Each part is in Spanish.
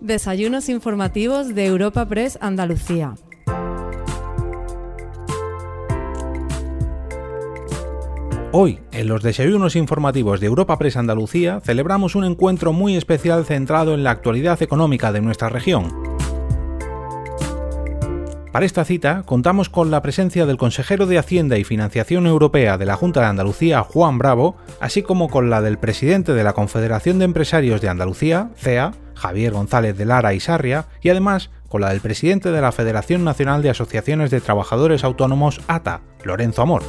Desayunos informativos de Europa Press Andalucía. Hoy, en los desayunos informativos de Europa Press Andalucía, celebramos un encuentro muy especial centrado en la actualidad económica de nuestra región. Para esta cita contamos con la presencia del consejero de Hacienda y Financiación Europea de la Junta de Andalucía, Juan Bravo, así como con la del presidente de la Confederación de Empresarios de Andalucía, CEA, Javier González de Lara y Sarria, y además con la del presidente de la Federación Nacional de Asociaciones de Trabajadores Autónomos, ATA, Lorenzo Amor.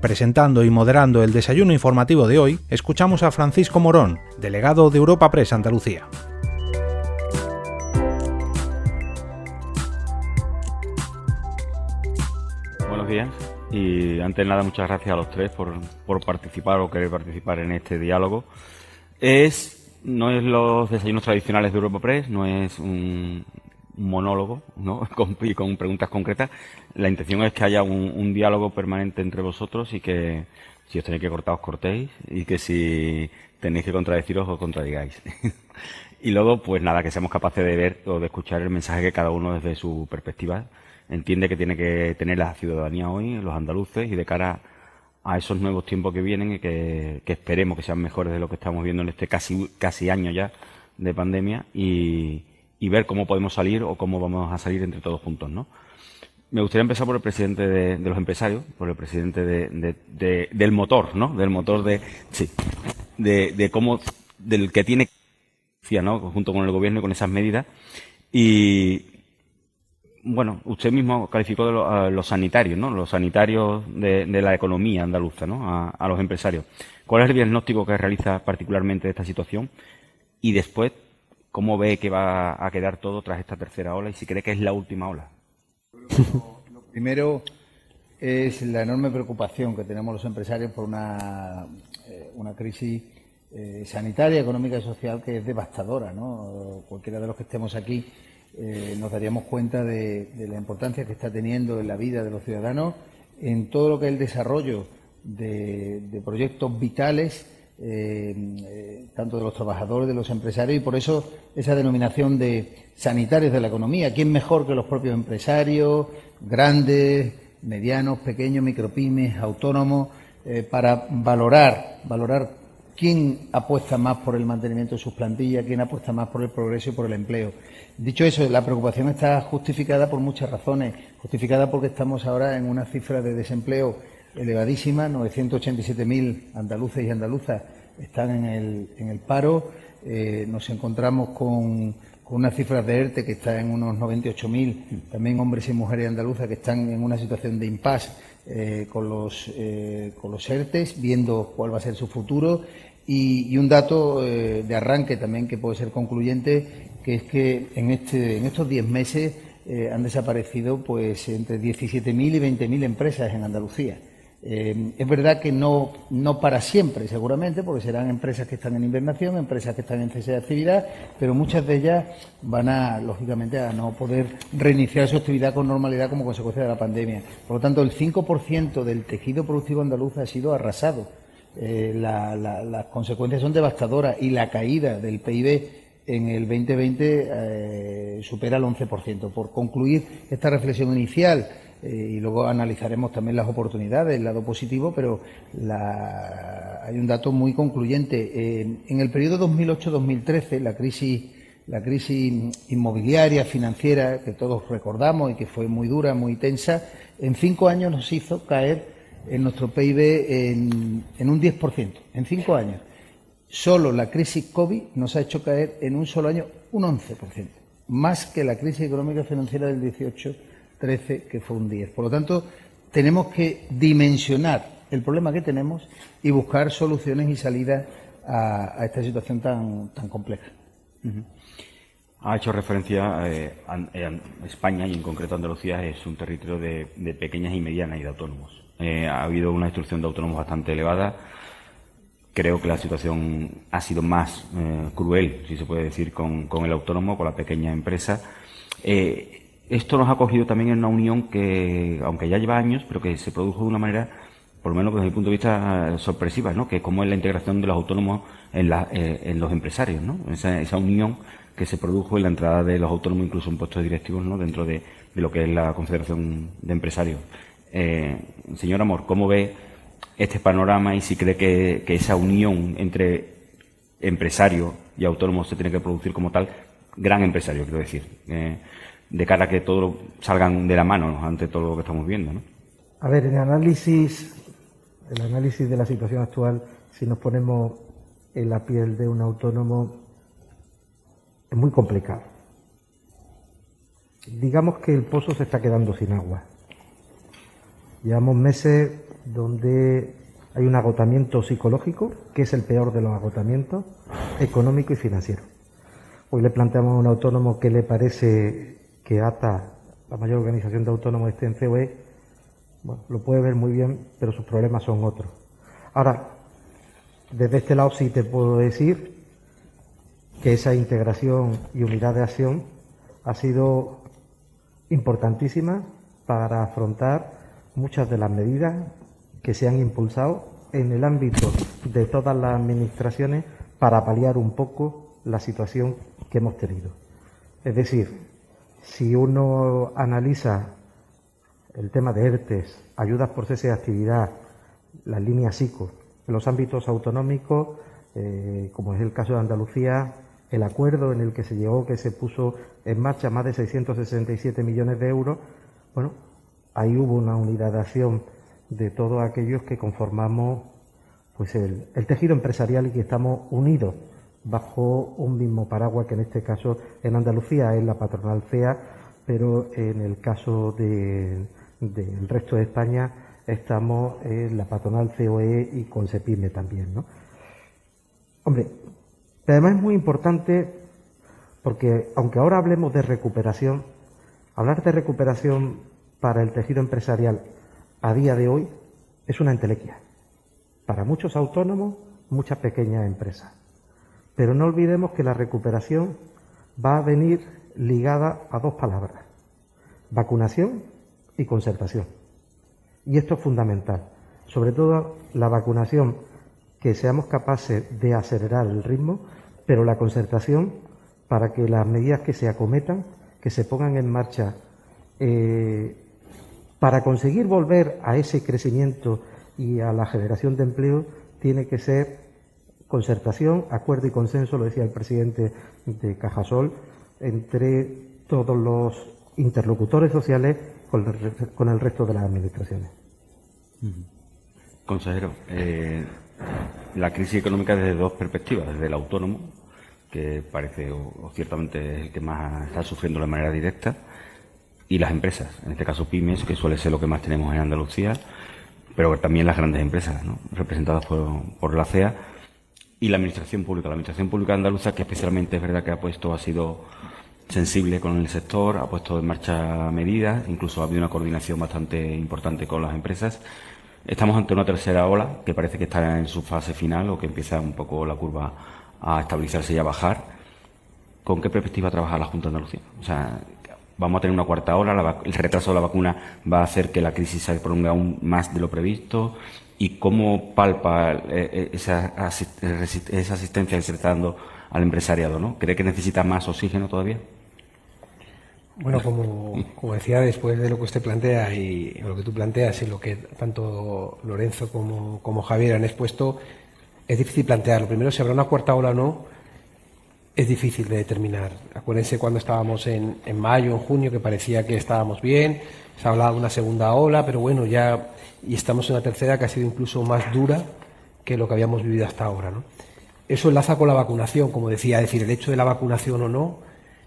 Presentando y moderando el desayuno informativo de hoy, escuchamos a Francisco Morón, delegado de Europa Press Andalucía. Buenos días y antes de nada muchas gracias a los tres por, por participar o querer participar en este diálogo. Es no es los desayunos tradicionales de Europa Press, no es un monólogo, ¿no? Con, con preguntas concretas. La intención es que haya un, diálogo permanente entre vosotros y que si os tenéis que cortar os cortéis y que si tenéis que contradeciros os contradigáis. y luego, pues nada, que seamos capaces de ver o de escuchar el mensaje que cada uno desde su perspectiva entiende que tiene que tener la ciudadanía hoy, los andaluces, y de cara esos nuevos tiempos que vienen y que, esperemos que sean mejores de lo que estamos viendo en este casi, casi año ya de pandemia y, ver cómo podemos salir o cómo vamos a salir entre todos juntos, ¿no? Me gustaría empezar por el presidente de, los empresarios, por el presidente de, del motor, ¿no? Del motor de, sí, de, cómo, del que tiene, ¿no? Junto con el gobierno y con esas medidas. Y, bueno, usted mismo calificó de los sanitarios, ¿no? Los sanitarios de, la economía andaluza, ¿no? A, los empresarios. ¿Cuál es el diagnóstico que realiza particularmente de esta situación? Y después, ¿cómo ve que va a quedar todo tras esta tercera ola y si cree que es la última ola? Lo, primero es la enorme preocupación que tenemos los empresarios por una, eh, una crisis eh, sanitaria, económica y social que es devastadora, ¿no? Cualquiera de los que estemos aquí eh, nos daríamos cuenta de, la importancia que está teniendo en la vida de los ciudadanos en todo lo que es el desarrollo de, proyectos vitales, eh, eh, tanto de los trabajadores, de los empresarios, y por eso esa denominación de sanitarios de la economía. ¿Quién mejor que los propios empresarios, grandes, medianos, pequeños, micropymes, autónomos, para valorar, valorar quién apuesta más por el mantenimiento de sus plantillas, quién apuesta más por el progreso y por el empleo. Dicho eso, la preocupación está justificada por muchas razones. Justificada porque estamos ahora en una cifra de desempleo elevadísima, 987.000 andaluces y andaluzas están en el, paro. Eh, nos encontramos con, con unas cifras de ERTE que están en unos 98.000, también hombres y mujeres andaluzas que están en una situación de impasse eh, con, los, eh, con los ERTES, viendo cuál va a ser su futuro. Y, un dato de arranque también que puede ser concluyente que es que en, este, en estos 10 meses eh, han desaparecido pues entre 17.000 y 20.000 empresas en Andalucía. Eh, es verdad que no, no para siempre, seguramente, porque serán empresas que están en invernación, empresas que están en cese de actividad, pero muchas de ellas van a, lógicamente, a no poder reiniciar su actividad con normalidad como consecuencia de la pandemia. Por lo tanto, el 5% del tejido productivo andaluz ha sido arrasado. Eh, las consecuencias son devastadoras y la caída del PIB en el 2020 eh, supera el 11%. Por concluir esta reflexión inicial, eh, y luego analizaremos también las oportunidades, el lado positivo, pero hay un dato muy concluyente. Eh, en el periodo 2008-2013, la crisis, la crisis inmobiliaria, financiera, que todos recordamos y que fue muy dura, muy tensa, en cinco años nos hizo caer en nuestro PIB en, en un 10%, en cinco años. Solo la crisis COVID nos ha hecho caer en un solo año un 11%, más que la crisis económica financiera del 18-13, que fue un 10%. Por lo tanto, tenemos que dimensionar el problema que tenemos y buscar soluciones y salidas a, esta situación tan, tan compleja. Ha hecho referencia a eh, eh, España y en concreto Andalucía es un territorio de, pequeñas y medianas y de autónomos. Eh, ha habido una instrucción de autónomos bastante elevada creo que la situación ha sido más eh, cruel, si se puede decir, con, el autónomo, con la pequeña empresa. Eh, esto nos ha cogido también en una unión que, aunque ya lleva años, pero que se produjo de una manera por lo menos desde mi punto de vista, sorpresiva, ¿no? Que cómo es la integración de los autónomos en, la, eh, en los empresarios, ¿no? Esa, esa, unión que se produjo en la entrada de los autónomos, incluso en puestos directivos, ¿no? Dentro de, lo que es la Confederación de Empresarios. Eh, señor Amor, ¿cómo ve este panorama y si cree que, esa unión entre empresarios y autónomos se tiene que producir como tal, gran empresario, quiero decir, eh, de cara a que todos salgan de la mano ante todo lo que estamos viendo, ¿no? A ver, el análisis, el análisis de la situación actual, si nos ponemos en la piel de un autónomo, es muy complicado. Digamos que el pozo se está quedando sin agua. Llevamos meses donde hay un agotamiento psicológico, que es el peor de los agotamientos, económico y financiero. Hoy le planteamos a un autónomo que le parece que ATA, la mayor organización de autónomos, COE. Bueno, lo puede ver muy bien, pero sus problemas son otros. Ahora, desde este lado sí te puedo decir que esa integración y unidad de acción ha sido importantísima para afrontar muchas de las medidas que se han impulsado en el ámbito de todas las administraciones para paliar un poco la situación que hemos tenido. Es decir, si uno analiza el tema de ERTES, ayudas por cese de actividad, las líneas ICO, en los ámbitos autonómicos, eh, como es el caso de Andalucía, el acuerdo en el que se llegó, que se puso en marcha más de 667 millones de euros, bueno, ahí hubo una unidad de acción de todos aquellos que conformamos pues el, tejido empresarial y que estamos unidos bajo un mismo paraguas que en este caso en Andalucía es la patronal CEA, pero en el caso del resto de España estamos en la patronal COE y con CEPIME también. ¿no? Hombre, además es muy importante porque aunque ahora hablemos de recuperación, hablar de recuperación para el tejido empresarial a día de hoy es una entelequia. Para muchos autónomos, muchas pequeñas empresas. Pero no olvidemos que la recuperación va a venir ligada a dos palabras, vacunación y conservación. Y esto es fundamental. Sobre todo la vacunación, que seamos capaces de acelerar el ritmo, pero la concertación para que las medidas que se acometan, que se pongan en marcha eh, para conseguir volver a ese crecimiento y a la generación de empleo, tiene que ser concertación, acuerdo y consenso, lo decía el presidente de Cajasol, entre todos los interlocutores sociales con el, resto de las administraciones. Consejero, eh, la crisis económica desde dos perspectivas, desde el autónomo, que parece o, ciertamente es el que más está sufriendo de manera directa, y las empresas, en este caso pymes, que suele ser lo que más tenemos en Andalucía, pero también las grandes empresas, ¿no? representadas por, la CEA, y la administración pública. La administración pública andaluza, que especialmente es verdad que ha puesto, ha sido sensible con el sector, ha puesto en marcha medidas, incluso ha habido una coordinación bastante importante con las empresas. Estamos ante una tercera ola que parece que está en su fase final o que empieza un poco la curva a estabilizarse y a bajar. ¿Con qué perspectiva trabaja la Junta de Andalucía? O sea, vamos a tener una cuarta ola, el retraso de la vacuna va a hacer que la crisis se prolongue aún más de lo previsto y cómo palpa eh, eh, esa, esa asistencia que al empresariado, ¿no? ¿Cree que necesita más oxígeno todavía? Bueno, como, como, decía, después de lo que usted plantea y lo que tú planteas y lo que tanto Lorenzo como, como Javier han expuesto, es difícil plantearlo. Primero, si habrá una cuarta ola o no, es difícil de determinar. Acuérdense cuando estábamos en, en mayo, en junio, que parecía que estábamos bien, se hablaba de una segunda ola, pero bueno, ya y estamos en una tercera que ha sido incluso más dura que lo que habíamos vivido hasta ahora. ¿no? Eso enlaza con la vacunación, como decía, es decir, el hecho de la vacunación o no,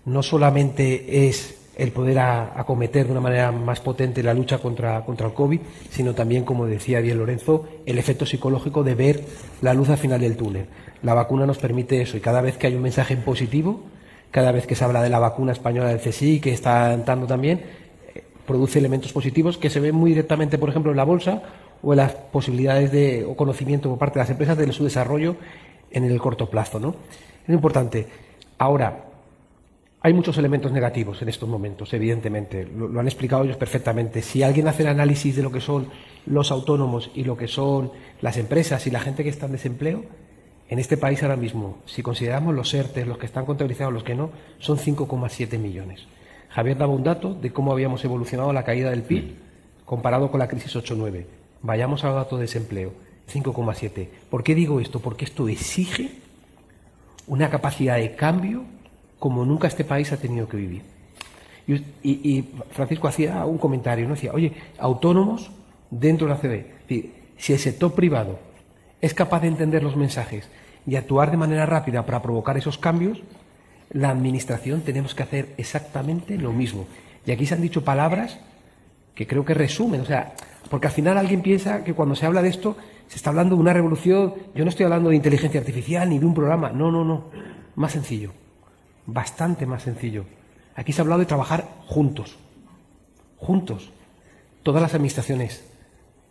no solamente es el poder acometer de una manera más potente la lucha contra, contra el COVID, sino también, como decía bien Lorenzo, el efecto psicológico de ver la luz al final del túnel. La vacuna nos permite eso y cada vez que hay un mensaje positivo, cada vez que se habla de la vacuna española del CSI, que está dando también, produce elementos positivos que se ven muy directamente, por ejemplo, en la bolsa o en las posibilidades de o conocimiento por parte de las empresas de su desarrollo en el corto plazo. ¿no? Es importante. Ahora, hay muchos elementos negativos en estos momentos, evidentemente. Lo, han explicado ellos perfectamente. Si alguien hace el análisis de lo que son los autónomos y lo que son las empresas y la gente que está en desempleo, en este país ahora mismo, si consideramos los ERTE, los que están contabilizados, los que no, son 5,7 millones. Javier daba un dato de cómo habíamos evolucionado la caída del PIB comparado con la crisis 8-9. Vayamos al dato de desempleo, 5,7. ¿Por qué digo esto? Porque esto exige una capacidad de cambio como nunca este país ha tenido que vivir. Y, Francisco hacía un comentario, ¿no? Decía, oye, autónomos dentro de la CB. Si el sector privado es capaz de entender los mensajes y actuar de manera rápida para provocar esos cambios, la Administración tenemos que hacer exactamente lo mismo. Y aquí se han dicho palabras que creo que resumen, o sea, porque al final alguien piensa que cuando se habla de esto se está hablando de una revolución, yo no estoy hablando de inteligencia artificial ni de un programa, no, no, no, más sencillo, bastante más sencillo. Aquí se ha hablado de trabajar juntos, juntos, todas las administraciones,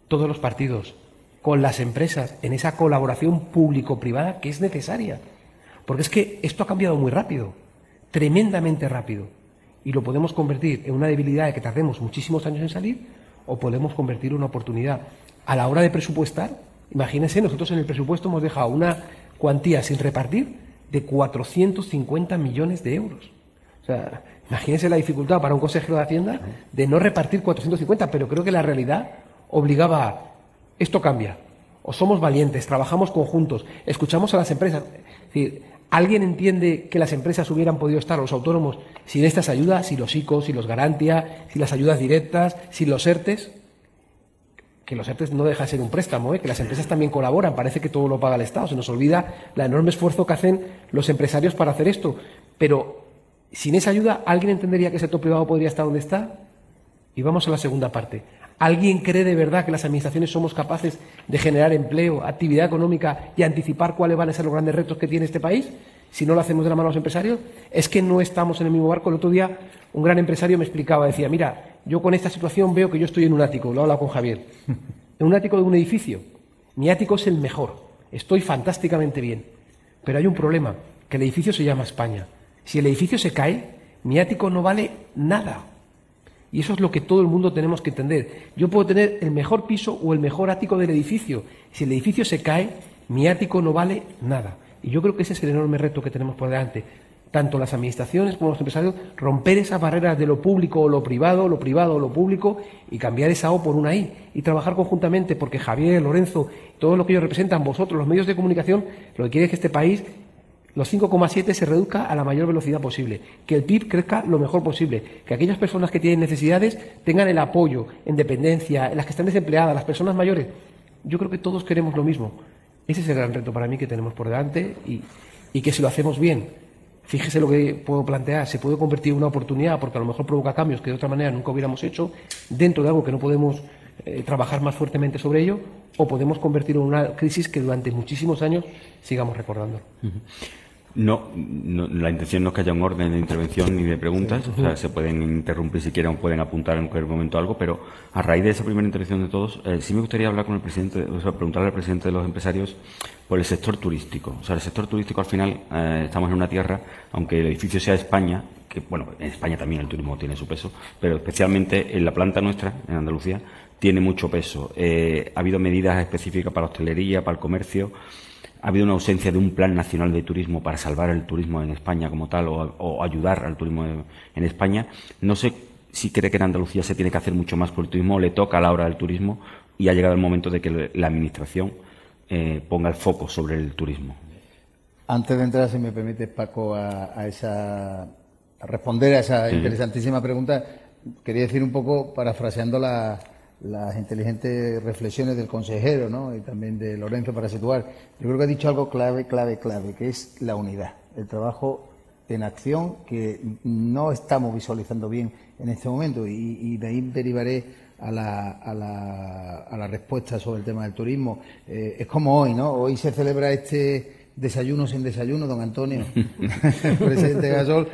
todos los partidos, con las empresas, en esa colaboración público-privada que es necesaria. Porque es que esto ha cambiado muy rápido, tremendamente rápido, y lo podemos convertir en una debilidad de que tardemos muchísimos años en salir, o podemos convertir en una oportunidad. A la hora de presupuestar, imagínense, nosotros en el presupuesto hemos dejado una cuantía sin repartir de 450 millones de euros. O sea, imagínense la dificultad para un consejero de Hacienda de no repartir 450, pero creo que la realidad obligaba a esto cambia. O somos valientes, trabajamos conjuntos, escuchamos a las empresas. ¿Alguien entiende que las empresas hubieran podido estar, los autónomos, sin estas ayudas, sin los ICOs, sin los Garantia, sin las ayudas directas, sin los ERTES? Que los ERTES no deja de ser un préstamo, ¿eh? que las empresas también colaboran, parece que todo lo paga el Estado. Se nos olvida el enorme esfuerzo que hacen los empresarios para hacer esto. Pero sin esa ayuda, ¿alguien entendería que el sector privado podría estar donde está? Y vamos a la segunda parte. ¿Alguien cree de verdad que las administraciones somos capaces de generar empleo, actividad económica y anticipar cuáles van a ser los grandes retos que tiene este país? Si no lo hacemos de la mano a los empresarios, es que no estamos en el mismo barco. El otro día un gran empresario me explicaba, decía, mira, yo con esta situación veo que yo estoy en un ático, lo he hablado con Javier, en un ático de un edificio. Mi ático es el mejor, estoy fantásticamente bien, pero hay un problema, que el edificio se llama España. Si el edificio se cae, mi ático no vale nada. Y eso es lo que todo el mundo tenemos que entender. Yo puedo tener el mejor piso o el mejor ático del edificio. Si el edificio se cae, mi ático no vale nada. Y yo creo que ese es el enorme reto que tenemos por delante. Tanto las administraciones como los empresarios, romper esas barreras de lo público o lo privado, lo privado o lo público, y cambiar esa O por una I. Y trabajar conjuntamente, porque Javier, Lorenzo, todo lo que ellos representan, vosotros, los medios de comunicación, lo que quiere es que este país los 5,7 se reduzca a la mayor velocidad posible, que el PIB crezca lo mejor posible, que aquellas personas que tienen necesidades tengan el apoyo en dependencia, en las que están desempleadas, las personas mayores. Yo creo que todos queremos lo mismo. Ese es el gran reto para mí que tenemos por delante y, y que si lo hacemos bien, fíjese lo que puedo plantear, se puede convertir en una oportunidad porque a lo mejor provoca cambios que de otra manera nunca hubiéramos hecho dentro de algo que no podemos eh, trabajar más fuertemente sobre ello o podemos convertirlo en una crisis que durante muchísimos años sigamos recordando. No, la intención no es que haya un orden de intervención ni de preguntas, o sea, se pueden interrumpir si quieren o pueden apuntar en cualquier momento algo, pero a raíz de esa primera intervención de todos, eh, sí me gustaría hablar con el presidente, o sea, preguntarle al presidente de los empresarios por el sector turístico. O sea, el sector turístico al final, eh, estamos en una tierra, aunque el edificio sea España, que bueno, en España también el turismo tiene su peso, pero especialmente en la planta nuestra, en Andalucía, tiene mucho peso. Eh, ha habido medidas específicas para la hostelería, para el comercio ha habido una ausencia de un plan nacional de turismo para salvar el turismo en España como tal o, ayudar al turismo en España. No sé si cree que en Andalucía se tiene que hacer mucho más por el turismo o le toca a la hora del turismo y ha llegado el momento de que la Administración eh, ponga el foco sobre el turismo. Antes de entrar, si me permite, Paco, a, esa, responder a esa interesantísima pregunta, quería decir un poco, parafraseando la, las inteligentes reflexiones del consejero ¿no? y también de Lorenzo para situar. Yo creo que ha dicho algo clave, clave, clave, que es la unidad, el trabajo en acción que no estamos visualizando bien en este momento y, de ahí derivaré a la, a, la, a la, respuesta sobre el tema del turismo. Eh, es como hoy, ¿no? Hoy se celebra este desayuno sin desayuno, don Antonio, presidente Gasol,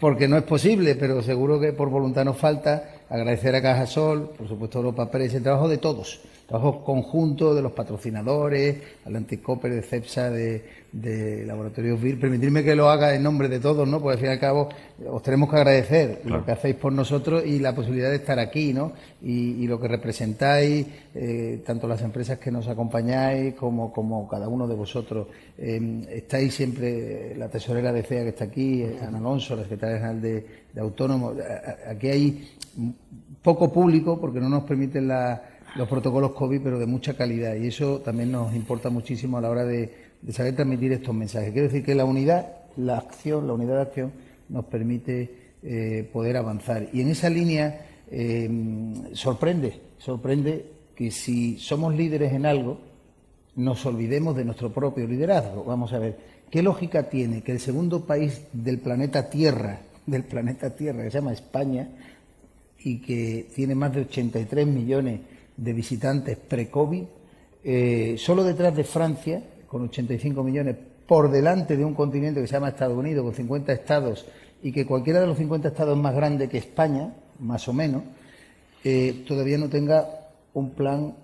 porque no es posible, pero seguro que por voluntad nos falta agradecer a Cajasol, por supuesto a Europa Press, el trabajo de todos, trabajo conjunto de los patrocinadores, Atlantic Copper, de CEPSA, de, de Laboratorios VIR. Permitirme que lo haga en nombre de todos, ¿no? Porque al fin y al cabo os tenemos que agradecer lo que hacéis por nosotros y la posibilidad de estar aquí, ¿no? Y, lo que representáis, eh, tanto las empresas que nos acompañáis como, como cada uno de vosotros. Eh, estáis siempre, la tesorera de CEA que está aquí, eh, Ana Alonso, la secretaria general de, de Autónomos. Aquí hay poco público porque no nos permiten los protocolos COVID, pero de mucha calidad. Y eso también nos importa muchísimo a la hora de saber transmitir estos mensajes. Quiero decir que la unidad, la acción, la unidad de acción nos permite eh, poder avanzar. Y en esa línea eh, sorprende, sorprende que si somos líderes en algo, nos olvidemos de nuestro propio liderazgo. Vamos a ver, ¿qué lógica tiene que el segundo país del planeta Tierra, del planeta Tierra, que se llama España, y que tiene más de 83 millones de visitantes pre-COVID, eh, solo detrás de Francia, con 85 millones por delante de un continente que se llama Estados Unidos, con 50 estados, y que cualquiera de los 50 estados es más grande que España, más o menos, eh, todavía no tenga un plan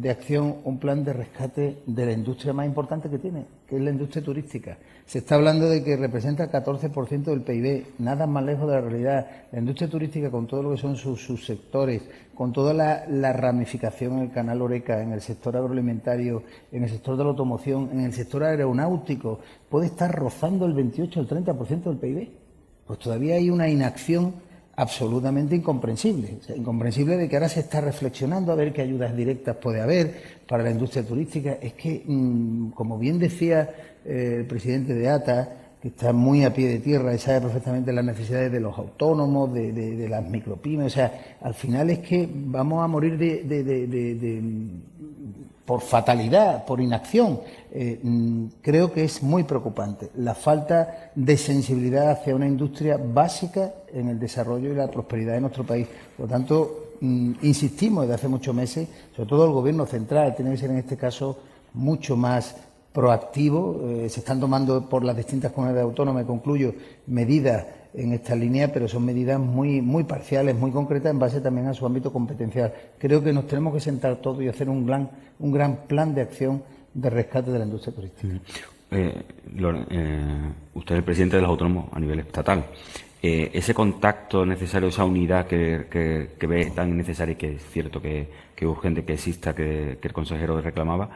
de acción, un plan de rescate de la industria más importante que tiene, que es la industria turística. Se está hablando de que representa el 14% del PIB, nada más lejos de la realidad. La industria turística, con todo lo que son sus subsectores, con toda la, ramificación en el canal Oreca, en el sector agroalimentario, en el sector de la automoción, en el sector aeronáutico, puede estar rozando el 28 o el 30% del PIB. Pues todavía hay una inacción absolutamente incomprensible. incomprensible de que ahora se está reflexionando a ver qué ayudas directas puede haber para la industria turística. Es que, mm, como bien decía eh, el presidente de ATA, que está muy a pie de tierra y sabe perfectamente las necesidades de los autónomos, de, las micropymes. O sea, al final es que vamos a morir de, por fatalidad, por inacción. Eh, mm, creo que es muy preocupante la falta de sensibilidad hacia una industria básica en el desarrollo y la prosperidad de nuestro país. Por lo tanto, mm, insistimos desde hace muchos meses, sobre todo el Gobierno central, tiene que ser en este caso mucho más proactivo. Eh, se están tomando por las distintas comunidades autónomas, concluyo, medidas en esta línea, pero son medidas muy, muy parciales, muy concretas, en base también a su ámbito competencial. Creo que nos tenemos que sentar todos y hacer un gran, un gran plan de acción de rescate de la industria turística. Eh, eh, usted es el presidente de los autónomos a nivel estatal. Eh, ese contacto necesario, esa unidad que, que, ve tan necesaria y que es cierto que, es urgente que exista, que, el consejero reclamaba,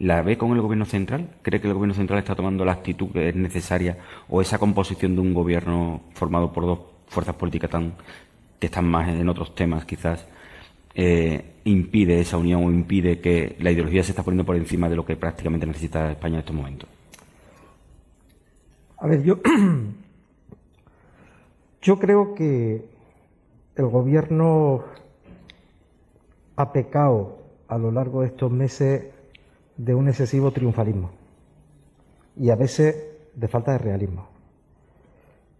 ¿la ve con el gobierno central? ¿Cree que el gobierno central está tomando la actitud que es necesaria o esa composición de un gobierno formado por dos fuerzas políticas tan que están más en otros temas quizás eh, impide esa unión o impide que la ideología se está poniendo por encima de lo que prácticamente necesita España en estos momentos? A ver, yo, yo creo que el gobierno ha pecado a lo largo de estos meses de un excesivo triunfalismo y a veces de falta de realismo.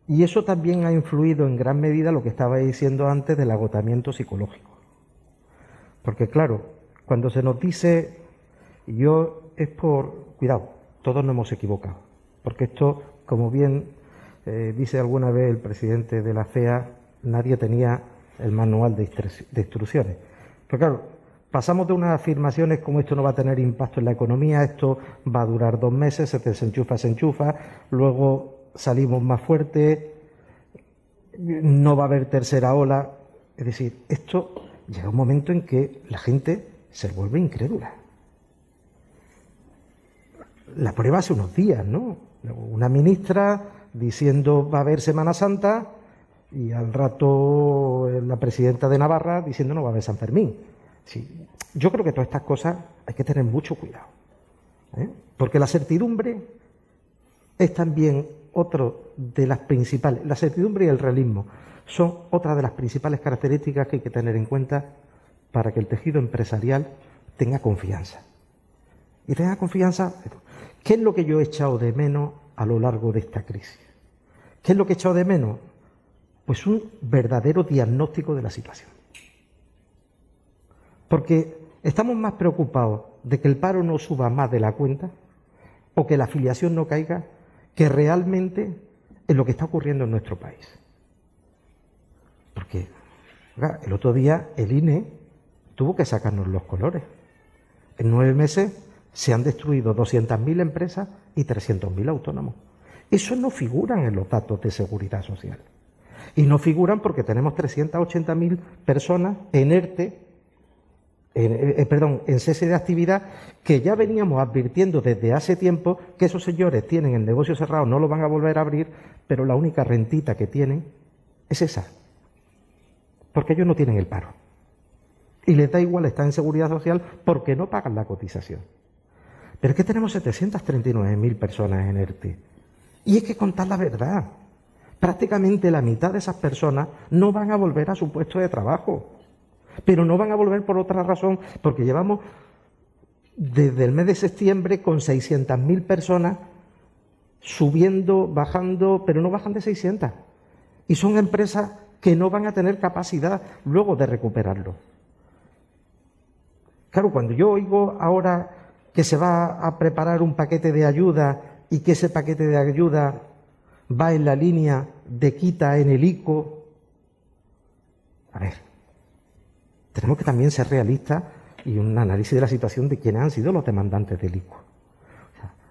Y eso también ha influido en gran medida lo que estaba diciendo antes del agotamiento psicológico. Porque claro, cuando se nos dice, yo es por, cuidado, todos nos hemos equivocado, porque esto, como bien eh, dice alguna vez el presidente de la CEA, nadie tenía el manual de, instrucciones. Pero claro, pasamos de unas afirmaciones como esto no va a tener impacto en la economía, esto va a durar dos meses, se desenchufa, se enchufa, luego salimos más fuertes, no va a haber tercera ola. Es decir, esto llega un momento en que la gente se vuelve incrédula. La prueba hace unos días, ¿no? Una ministra diciendo va a haber Semana Santa y al rato la presidenta de Navarra diciendo no va a haber San Fermín. Sí. Yo creo que todas estas cosas hay que tener mucho cuidado. ¿eh? Porque la certidumbre es también otro de las principales, la certidumbre y el realismo son otra de las principales características que hay que tener en cuenta para que el tejido empresarial tenga confianza. Y tenga confianza, ¿qué es lo que yo he echado de menos a lo largo de esta crisis? ¿Qué es lo que he echado de menos? Pues un verdadero diagnóstico de la situación. Porque estamos más preocupados de que el paro no suba más de la cuenta o que la afiliación no caiga que realmente en lo que está ocurriendo en nuestro país. Porque el otro día el INE tuvo que sacarnos los colores. En nueve meses se han destruido 200.000 empresas y 300.000 autónomos. Eso no figuran en los datos de seguridad social. Y no figuran porque tenemos 380.000 personas en ERTE, eh, eh, perdón, en cese de actividad, que ya veníamos advirtiendo desde hace tiempo que esos señores tienen el negocio cerrado, no lo van a volver a abrir, pero la única rentita que tienen es esa. Porque ellos no tienen el paro. Y les da igual estar en seguridad social porque no pagan la cotización. Pero es que tenemos 739.000 personas en ERTE. Y es que contar la verdad. Prácticamente la mitad de esas personas no van a volver a su puesto de trabajo. Pero no van a volver por otra razón, porque llevamos desde el mes de septiembre con 600.000 personas subiendo, bajando, pero no bajan de 600. Y son empresas que no van a tener capacidad luego de recuperarlo. Claro, cuando yo oigo ahora que se va a preparar un paquete de ayuda y que ese paquete de ayuda va en la línea de quita en el ICO. A ver, tenemos que también ser realistas y un análisis de la situación de quiénes han sido los demandantes del ICO.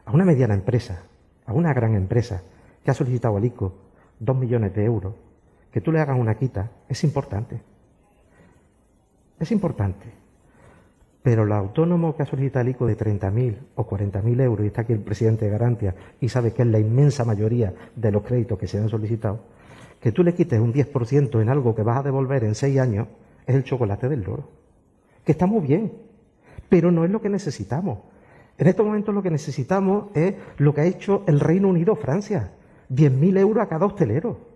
a una mediana empresa, a una gran empresa que ha solicitado al ICO dos millones de euros, que tú le hagas una quita, es importante. Es importante. Pero el autónomo que ha solicitado el ICO de 30.000 o 40.000 euros, y está aquí el presidente de Garantia, y sabe que es la inmensa mayoría de los créditos que se han solicitado, que tú le quites un 10% en algo que vas a devolver en seis años, es el chocolate del loro. Que está muy bien, pero no es lo que necesitamos. En estos momentos lo que necesitamos es lo que ha hecho el Reino Unido Francia, 10.000 euros a cada hostelero.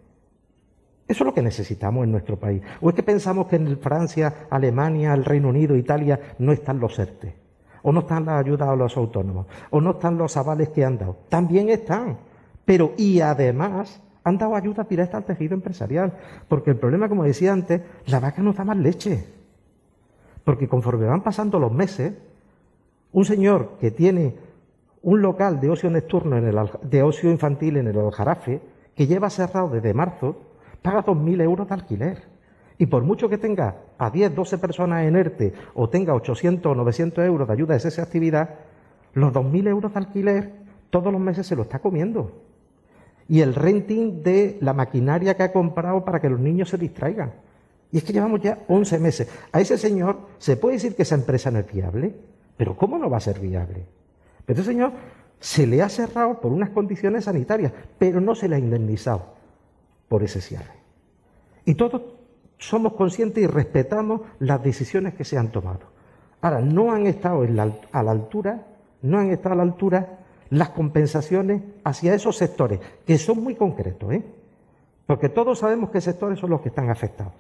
Eso es lo que necesitamos en nuestro país. ¿O es que pensamos que en Francia, Alemania, el Reino Unido, Italia no están los ERTE? ¿O no están las ayudas a los autónomos? ¿O no están los avales que han dado? También están. Pero, y además, han dado ayuda directa al tejido empresarial. Porque el problema, como decía antes, la vaca no da más leche. Porque conforme van pasando los meses, un señor que tiene un local de ocio nocturno, en el, de ocio infantil en el Aljarafe, que lleva cerrado desde marzo, paga 2.000 euros de alquiler. Y por mucho que tenga a 10, 12 personas en ERTE o tenga 800 o 900 euros de ayuda de esa actividad, los 2.000 euros de alquiler todos los meses se lo está comiendo. Y el renting de la maquinaria que ha comprado para que los niños se distraigan. Y es que llevamos ya 11 meses. A ese señor se puede decir que esa empresa no es viable, pero ¿cómo no va a ser viable? Pero ese señor se le ha cerrado por unas condiciones sanitarias, pero no se le ha indemnizado por ese cierre. Y todos somos conscientes y respetamos las decisiones que se han tomado. Ahora, no han estado a la altura, no han estado a la altura las compensaciones hacia esos sectores, que son muy concretos, ¿eh? Porque todos sabemos qué sectores son los que están afectados.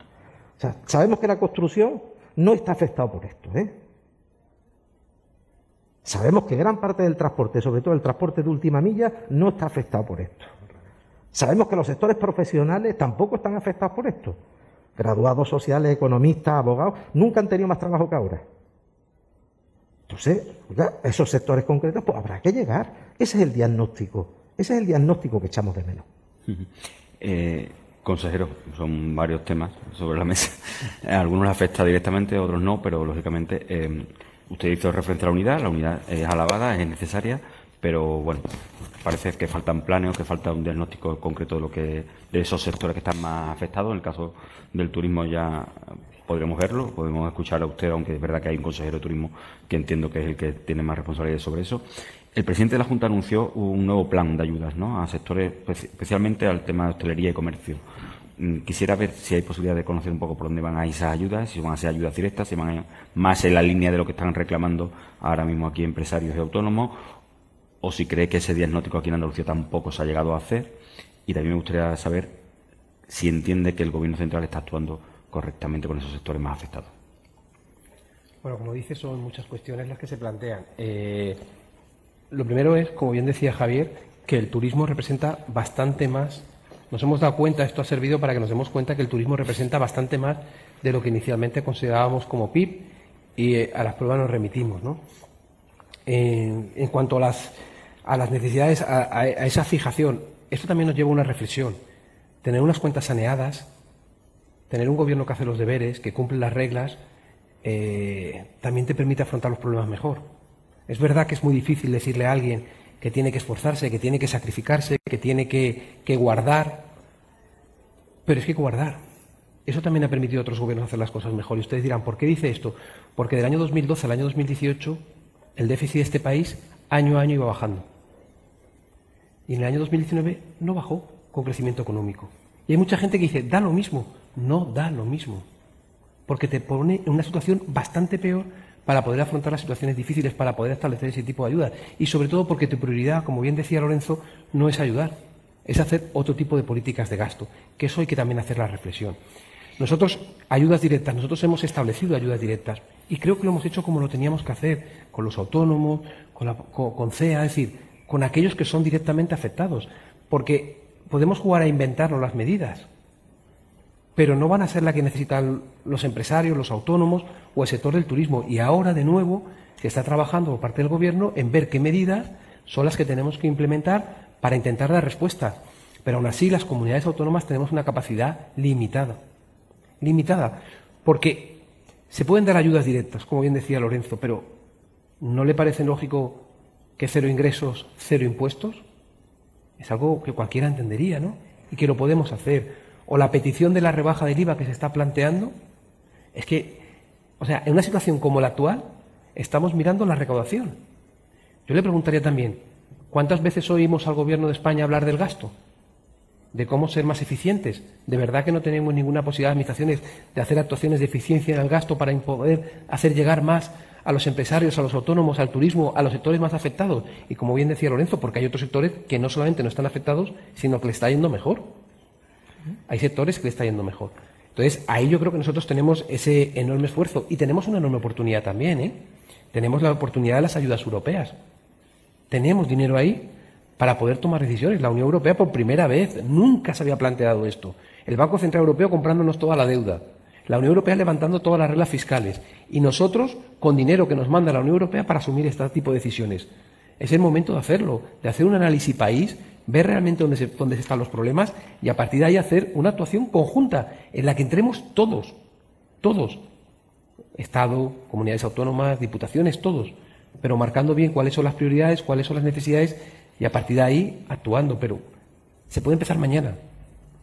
O sea, sabemos que la construcción no está afectada por esto, ¿eh? Sabemos que gran parte del transporte, sobre todo el transporte de última milla, no está afectado por esto. Sabemos que los sectores profesionales tampoco están afectados por esto. Graduados sociales, economistas, abogados, nunca han tenido más trabajo que ahora. Entonces, esos sectores concretos, pues habrá que llegar. Ese es el diagnóstico. Ese es el diagnóstico que echamos de menos. Eh, consejero, son varios temas sobre la mesa. algunos afecta directamente, otros no, pero lógicamente eh, usted hizo referencia a la unidad. La unidad es alabada, es necesaria, pero bueno, parece que faltan planes que falta un diagnóstico concreto de lo que de esos sectores que están más afectados. En el caso del turismo ya podremos verlo, podemos escuchar a usted, aunque es verdad que hay un consejero de turismo que entiendo que es el que tiene más responsabilidad sobre eso. El presidente de la Junta anunció un nuevo plan de ayudas ¿no? a sectores, especialmente al tema de hostelería y comercio. Mm, quisiera ver si hay posibilidad de conocer un poco por dónde van a ir esas ayudas, si van a ser ayudas directas, si van a ir más en la línea de lo que están reclamando ahora mismo aquí empresarios y autónomos, o si cree que ese diagnóstico aquí en Andalucía tampoco se ha llegado a hacer. Y también me gustaría saber si entiende que el Gobierno central está actuando correctamente con esos sectores más afectados. Bueno, como dice, son muchas cuestiones las que se plantean. Eh, lo primero es, como bien decía Javier, que el turismo representa bastante más. Nos hemos dado cuenta, esto ha servido para que nos demos cuenta que el turismo representa bastante más de lo que inicialmente considerábamos como PIB y eh, a las pruebas nos remitimos. ¿no? en cuanto a las a las necesidades, a, esa fijación. Esto también nos lleva a una reflexión. Tener unas cuentas saneadas, tener un gobierno que hace los deberes, que cumple las reglas, eh, también te permite afrontar los problemas mejor. Es verdad que es muy difícil decirle a alguien que tiene que esforzarse, que tiene que sacrificarse, que tiene que, que guardar, pero es que guardar. Eso también ha permitido a otros gobiernos hacer las cosas mejor. Y ustedes dirán, ¿por qué dice esto? Porque del año 2012 al año 2018 el déficit de este país año a año iba bajando. Y en el año 2019 no bajó con crecimiento económico. Y hay mucha gente que dice, da lo mismo. No da lo mismo. Porque te pone en una situación bastante peor para poder afrontar las situaciones difíciles, para poder establecer ese tipo de ayuda. Y sobre todo porque tu prioridad, como bien decía Lorenzo, no es ayudar, es hacer otro tipo de políticas de gasto, que eso hay que también hacer la reflexión. Nosotros, ayudas directas, nosotros hemos establecido ayudas directas y creo que lo hemos hecho como lo teníamos que hacer, con los autónomos, con, con CEA, es decir, con aquellos que son directamente afectados, porque podemos jugar a inventarnos las medidas, pero no van a ser las que necesitan los empresarios, los autónomos o el sector del turismo. Y ahora, de nuevo, se está trabajando por parte del Gobierno en ver qué medidas son las que tenemos que implementar para intentar dar respuesta. Pero aún así, las comunidades autónomas tenemos una capacidad limitada. Limitada. Porque se pueden dar ayudas directas, como bien decía Lorenzo, pero ¿no le parece lógico que cero ingresos, cero impuestos? Es algo que cualquiera entendería, ¿no? Y que lo podemos hacer o la petición de la rebaja del IVA que se está planteando, es que, o sea, en una situación como la actual, estamos mirando la recaudación. Yo le preguntaría también, ¿cuántas veces oímos al Gobierno de España hablar del gasto? De cómo ser más eficientes. ¿De verdad que no tenemos ninguna posibilidad de administraciones de hacer actuaciones de eficiencia en el gasto para poder hacer llegar más a los empresarios, a los autónomos, al turismo, a los sectores más afectados? Y como bien decía Lorenzo, porque hay otros sectores que no solamente no están afectados, sino que le está yendo mejor. Hay sectores que le está yendo mejor. Entonces, ahí yo creo que nosotros tenemos ese enorme esfuerzo y tenemos una enorme oportunidad también. ¿eh? Tenemos la oportunidad de las ayudas europeas. Tenemos dinero ahí para poder tomar decisiones. La Unión Europea por primera vez nunca se había planteado esto. El Banco Central Europeo comprándonos toda la deuda. La Unión Europea levantando todas las reglas fiscales. Y nosotros con dinero que nos manda la Unión Europea para asumir este tipo de decisiones. Es el momento de hacerlo, de hacer un análisis país ver realmente dónde, se, dónde están los problemas y a partir de ahí hacer una actuación conjunta en la que entremos todos, todos, Estado, comunidades autónomas, diputaciones, todos, pero marcando bien cuáles son las prioridades, cuáles son las necesidades y a partir de ahí actuando. Pero se puede empezar mañana.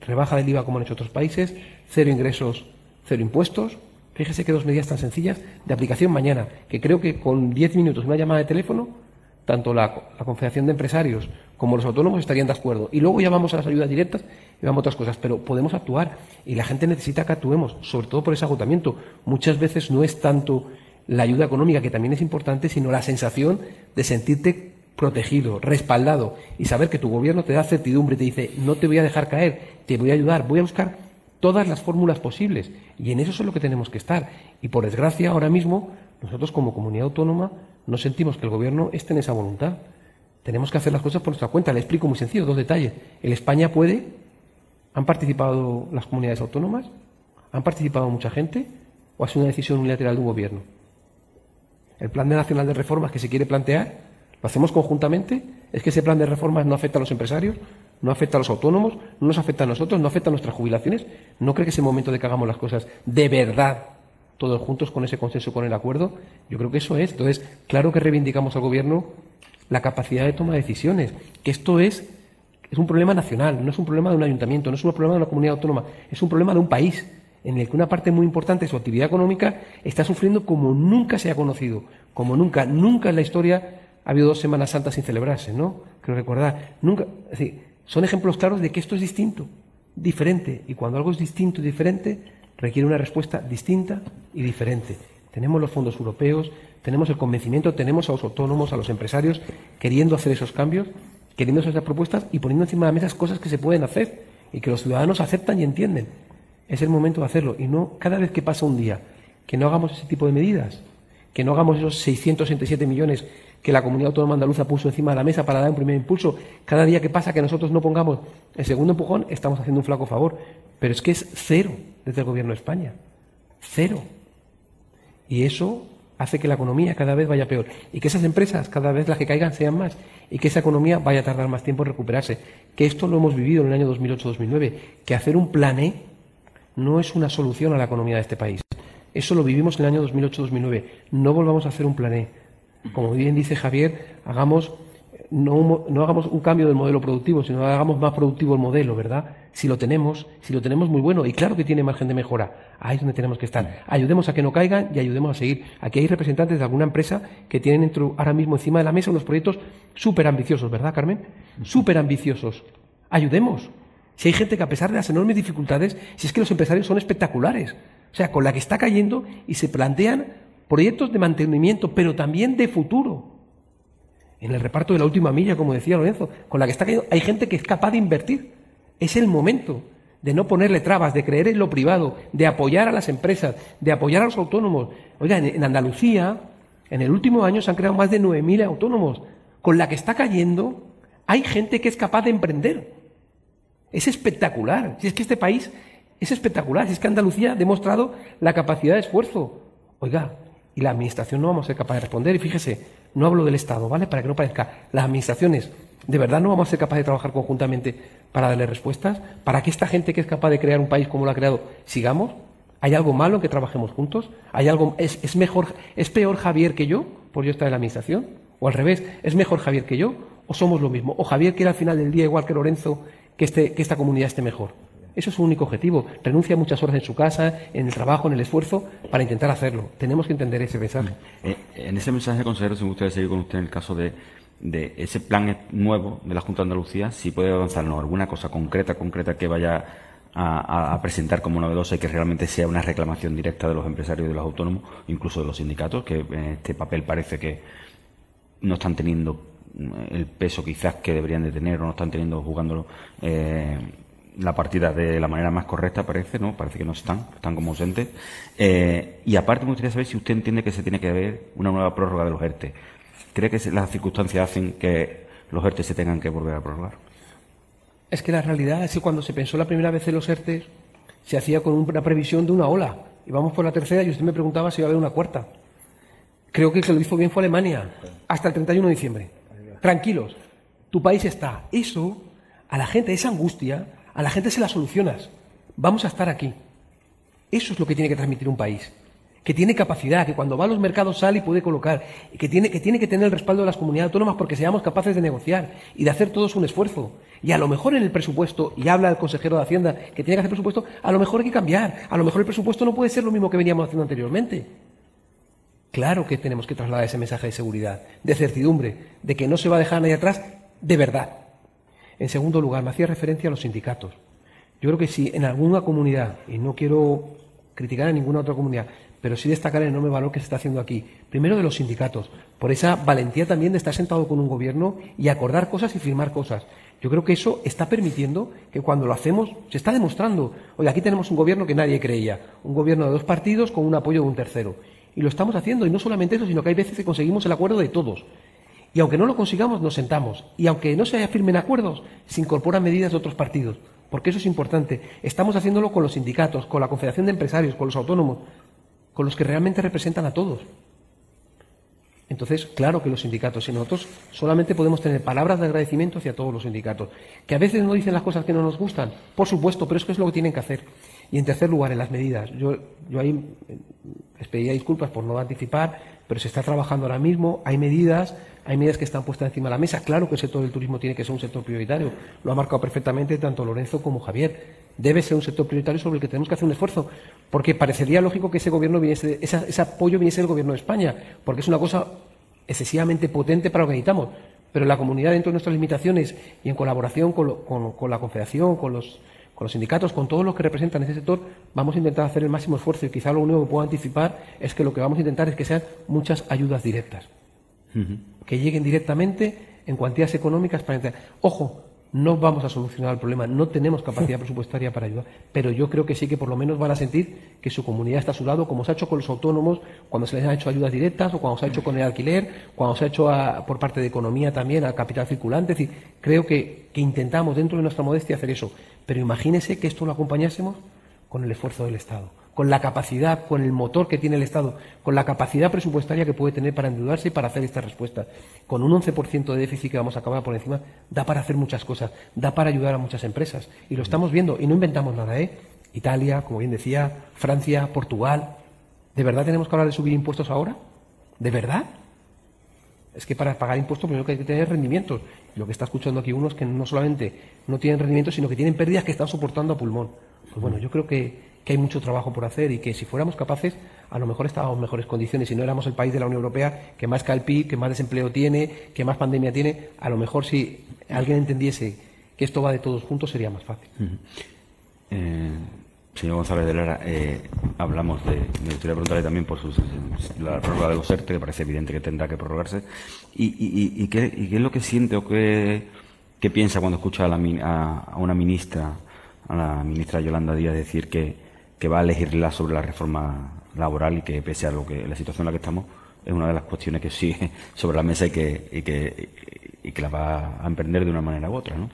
Rebaja del IVA como han hecho otros países, cero ingresos, cero impuestos. Fíjese que dos medidas tan sencillas de aplicación mañana, que creo que con diez minutos una llamada de teléfono tanto la, Confederación de Empresarios como los autónomos estarían de acuerdo. Y luego ya vamos a las ayudas directas y vamos a otras cosas, pero podemos actuar y la gente necesita que actuemos, sobre todo por ese agotamiento. Muchas veces no es tanto la ayuda económica, que también es importante, sino la sensación de sentirte protegido, respaldado y saber que tu gobierno te da certidumbre, te dice, no te voy a dejar caer, te voy a ayudar, voy a buscar todas las fórmulas posibles. Y en eso es lo que tenemos que estar. Y por desgracia, ahora mismo, nosotros como comunidad autónoma no sentimos que el gobierno esté en esa voluntad. Tenemos que hacer las cosas por nuestra cuenta. Le explico muy sencillo, dos detalles. En España puede, han participado las comunidades autónomas, han participado mucha gente, o ha sido una decisión unilateral de un gobierno. El plan nacional de reformas que se quiere plantear, lo hacemos conjuntamente, es que ese plan de reformas no afecta a los empresarios, no afecta a los autónomos, no nos afecta a nosotros, no afecta a nuestras jubilaciones. ¿No cree que es el momento de que hagamos las cosas de verdad todos juntos con ese consenso, con el acuerdo, yo creo que eso es. Entonces, claro que reivindicamos al Gobierno la capacidad de toma de decisiones, que esto es, es un problema nacional, no es un problema de un ayuntamiento, no es un problema de una comunidad autónoma, es un problema de un país en el que una parte muy importante de su actividad económica está sufriendo como nunca se ha conocido, como nunca, nunca en la historia ha habido dos Semanas Santas sin celebrarse, ¿no? Creo recordar, nunca, son ejemplos claros de que esto es distinto, diferente, y cuando algo es distinto y diferente, requiere una respuesta distinta y diferente. Tenemos los fondos europeos, tenemos el convencimiento, tenemos a los autónomos, a los empresarios queriendo hacer esos cambios, queriendo hacer esas propuestas y poniendo encima de la mesa cosas que se pueden hacer y que los ciudadanos aceptan y entienden. Es el momento de hacerlo y no cada vez que pasa un día que no hagamos ese tipo de medidas, que no hagamos esos 667 millones que la comunidad autónoma andaluza puso encima de la mesa para dar un primer impulso. Cada día que pasa que nosotros no pongamos el segundo empujón, estamos haciendo un flaco favor. Pero es que es cero desde el gobierno de España. Cero. Y eso hace que la economía cada vez vaya peor. Y que esas empresas, cada vez las que caigan, sean más. Y que esa economía vaya a tardar más tiempo en recuperarse. Que esto lo hemos vivido en el año 2008-2009. Que hacer un plan E no es una solución a la economía de este país. Eso lo vivimos en el año 2008-2009. No volvamos a hacer un plan E. Como bien dice Javier, hagamos no, no, hagamos un cambio del modelo productivo, sino hagamos más productivo el modelo, ¿verdad? Si lo tenemos, si lo tenemos muy bueno, y claro que tiene margen de mejora, ahí es donde tenemos que estar. Ayudemos a que no caigan y ayudemos a seguir. Aquí hay representantes de alguna empresa que tienen ahora mismo encima de la mesa unos proyectos súper ambiciosos, ¿verdad, Carmen? Súper ambiciosos. Ayudemos. Si hay gente que a pesar de las enormes dificultades, si es que los empresarios son espectaculares, o sea, con la que está cayendo y se plantean proyectos de mantenimiento, pero también de futuro en el reparto de la última milla, como decía Lorenzo, con la que está cayendo, hay gente que es capaz de invertir. Es el momento de no ponerle trabas, de creer en lo privado, de apoyar a las empresas, de apoyar a los autónomos. Oiga, en, Andalucía, en el último año se han creado más de 9.000 autónomos. Con la que está cayendo, hay gente que es capaz de emprender. Es espectacular. Si es que este país es espectacular. Si es que Andalucía ha demostrado la capacidad de esfuerzo. Oiga, y la administración no vamos a ser capaz de responder. Y fíjese, no hablo del Estado, ¿vale? Para que no parezca. Las administraciones, ¿de verdad no vamos a ser capaces de trabajar conjuntamente para darle respuestas? ¿Para que esta gente que es capaz de crear un país como lo ha creado, sigamos? ¿Hay algo malo en que trabajemos juntos? ¿Hay algo, es, es, mejor, ¿Es peor Javier que yo por yo estar en la administración? ¿O al revés, es mejor Javier que yo? ¿O somos lo mismo? ¿O Javier quiere al final del día, igual que Lorenzo, que, este, que esta comunidad esté mejor? Eso es su único objetivo. Renuncia muchas horas en su casa, en el trabajo, en el esfuerzo, para intentar hacerlo. Tenemos que entender ese mensaje. Eh, en ese mensaje, consejero, si me gustaría seguir con usted en el caso de, ese plan nuevo de la Junta de Andalucía, si puede avanzarnos alguna cosa concreta, concreta que vaya a, presentar como novedosa y que realmente sea una reclamación directa de los empresarios y de los autónomos, incluso de los sindicatos, que en este papel parece que no están teniendo el peso quizás que deberían de tener o no están teniendo jugándolo eh, la partida de la manera más correcta, parece, ¿no? Parece que no están, están como ausentes. Eh, y aparte me gustaría saber si usted entiende que se tiene que haber una nueva prórroga de los ERTE. ¿Cree que las circunstancias hacen que los ERTE se tengan que volver a prorrogar? Es que la realidad es que cuando se pensó la primera vez en los ERTE, se hacía con una previsión de una ola. Y vamos por la tercera y usted me preguntaba si iba a haber una cuarta. Creo que el lo hizo bien fue Alemania, hasta el 31 de diciembre. Tranquilos, tu país está. Eso, a la gente, esa angustia, a la gente se la solucionas. Vamos a estar aquí. Eso es lo que tiene que transmitir un país. Que tiene capacidad, que cuando va a los mercados sale y puede colocar, que tiene, que tiene que tener el respaldo de las comunidades autónomas porque seamos capaces de negociar y de hacer todos un esfuerzo. Y a lo mejor en el presupuesto, y habla el consejero de Hacienda que tiene que hacer presupuesto, a lo mejor hay que cambiar. A lo mejor el presupuesto no puede ser lo mismo que veníamos haciendo anteriormente. Claro que tenemos que trasladar ese mensaje de seguridad, de certidumbre, de que no se va a dejar nadie atrás de verdad. En segundo lugar, me hacía referencia a los sindicatos. Yo creo que si en alguna comunidad, y no quiero criticar a ninguna otra comunidad, pero sí destacar el enorme valor que se está haciendo aquí. Primero de los sindicatos, por esa valentía también de estar sentado con un gobierno y acordar cosas y firmar cosas. Yo creo que eso está permitiendo que cuando lo hacemos, se está demostrando. Oye, aquí tenemos un gobierno que nadie creía, un gobierno de dos partidos con un apoyo de un tercero. Y lo estamos haciendo, y no solamente eso, sino que hay veces que conseguimos el acuerdo de todos. Y aunque no lo consigamos, nos sentamos. Y aunque no se firmen acuerdos, se incorporan medidas de otros partidos. Porque eso es importante. Estamos haciéndolo con los sindicatos, con la Confederación de Empresarios, con los autónomos, con los que realmente representan a todos. Entonces, claro que los sindicatos y nosotros solamente podemos tener palabras de agradecimiento hacia todos los sindicatos. Que a veces no dicen las cosas que no nos gustan, por supuesto, pero es que es lo que tienen que hacer. Y en tercer lugar, en las medidas. Yo, yo ahí eh, les pediría disculpas por no anticipar, pero se está trabajando ahora mismo, hay medidas hay medidas que están puestas encima de la mesa. Claro que el sector del turismo tiene que ser un sector prioritario. Lo ha marcado perfectamente tanto Lorenzo como Javier. Debe ser un sector prioritario sobre el que tenemos que hacer un esfuerzo. Porque parecería lógico que ese gobierno viniese, ese apoyo viniese del gobierno de España. Porque es una cosa excesivamente potente para lo que necesitamos. Pero la comunidad, dentro de nuestras limitaciones y en colaboración con, la Confederación, con los, con los sindicatos, con todos los que representan ese sector, vamos a intentar hacer el máximo esfuerzo. Y quizá lo único que puedo anticipar es que lo que vamos a intentar es que sean muchas ayudas directas que lleguen directamente en cuantías económicas para entrar. Ojo, no vamos a solucionar el problema, no tenemos capacidad presupuestaria para ayudar, pero yo creo que sí que por lo menos van a sentir que su comunidad está a su lado, como se ha hecho con los autónomos, cuando se les ha hecho ayudas directas o cuando se ha hecho con el alquiler, cuando se ha hecho por parte de economía también a capital circulante. Es decir, creo que, que intentamos dentro de nuestra modestia hacer eso, pero imagínese que esto lo acompañásemos con el esfuerzo del Estado con la capacidad, con el motor que tiene el Estado, con la capacidad presupuestaria que puede tener para endeudarse y para hacer esta respuesta. Con un 11% de déficit que vamos a acabar por encima, da para hacer muchas cosas, da para ayudar a muchas empresas. Y lo estamos viendo, y no inventamos nada, ¿eh? Italia, como bien decía, Francia, Portugal, ¿De verdad tenemos que hablar de subir impuestos ahora? ¿De verdad? Es que para pagar impuestos primero que hay que tener rendimientos. Lo que está escuchando aquí uno es que no solamente no tienen rendimientos, sino que tienen pérdidas que están soportando a pulmón. Pues bueno, yo creo que, que hay mucho trabajo por hacer y que si fuéramos capaces, a lo mejor estábamos en mejores condiciones. Si no éramos el país de la Unión Europea que más cae que más desempleo tiene, que más pandemia tiene, a lo mejor si alguien entendiese que esto va de todos juntos sería más fácil. eh, señor González de Lara, eh, hablamos de. Me gustaría preguntarle también por sus, la prórroga de USERTE, que parece evidente que tendrá que prorrogarse. ¿Y, y, y, qué, y qué, es lo que siente o qué, qué piensa cuando escucha a, la, a, a, una ministra, a la ministra Yolanda Díaz, decir que, que va a legislar sobre la reforma laboral y que, pese a lo que la situación en la que estamos, es una de las cuestiones que sigue sobre la mesa y que, y que, y que la va a emprender de una manera u otra, ¿no?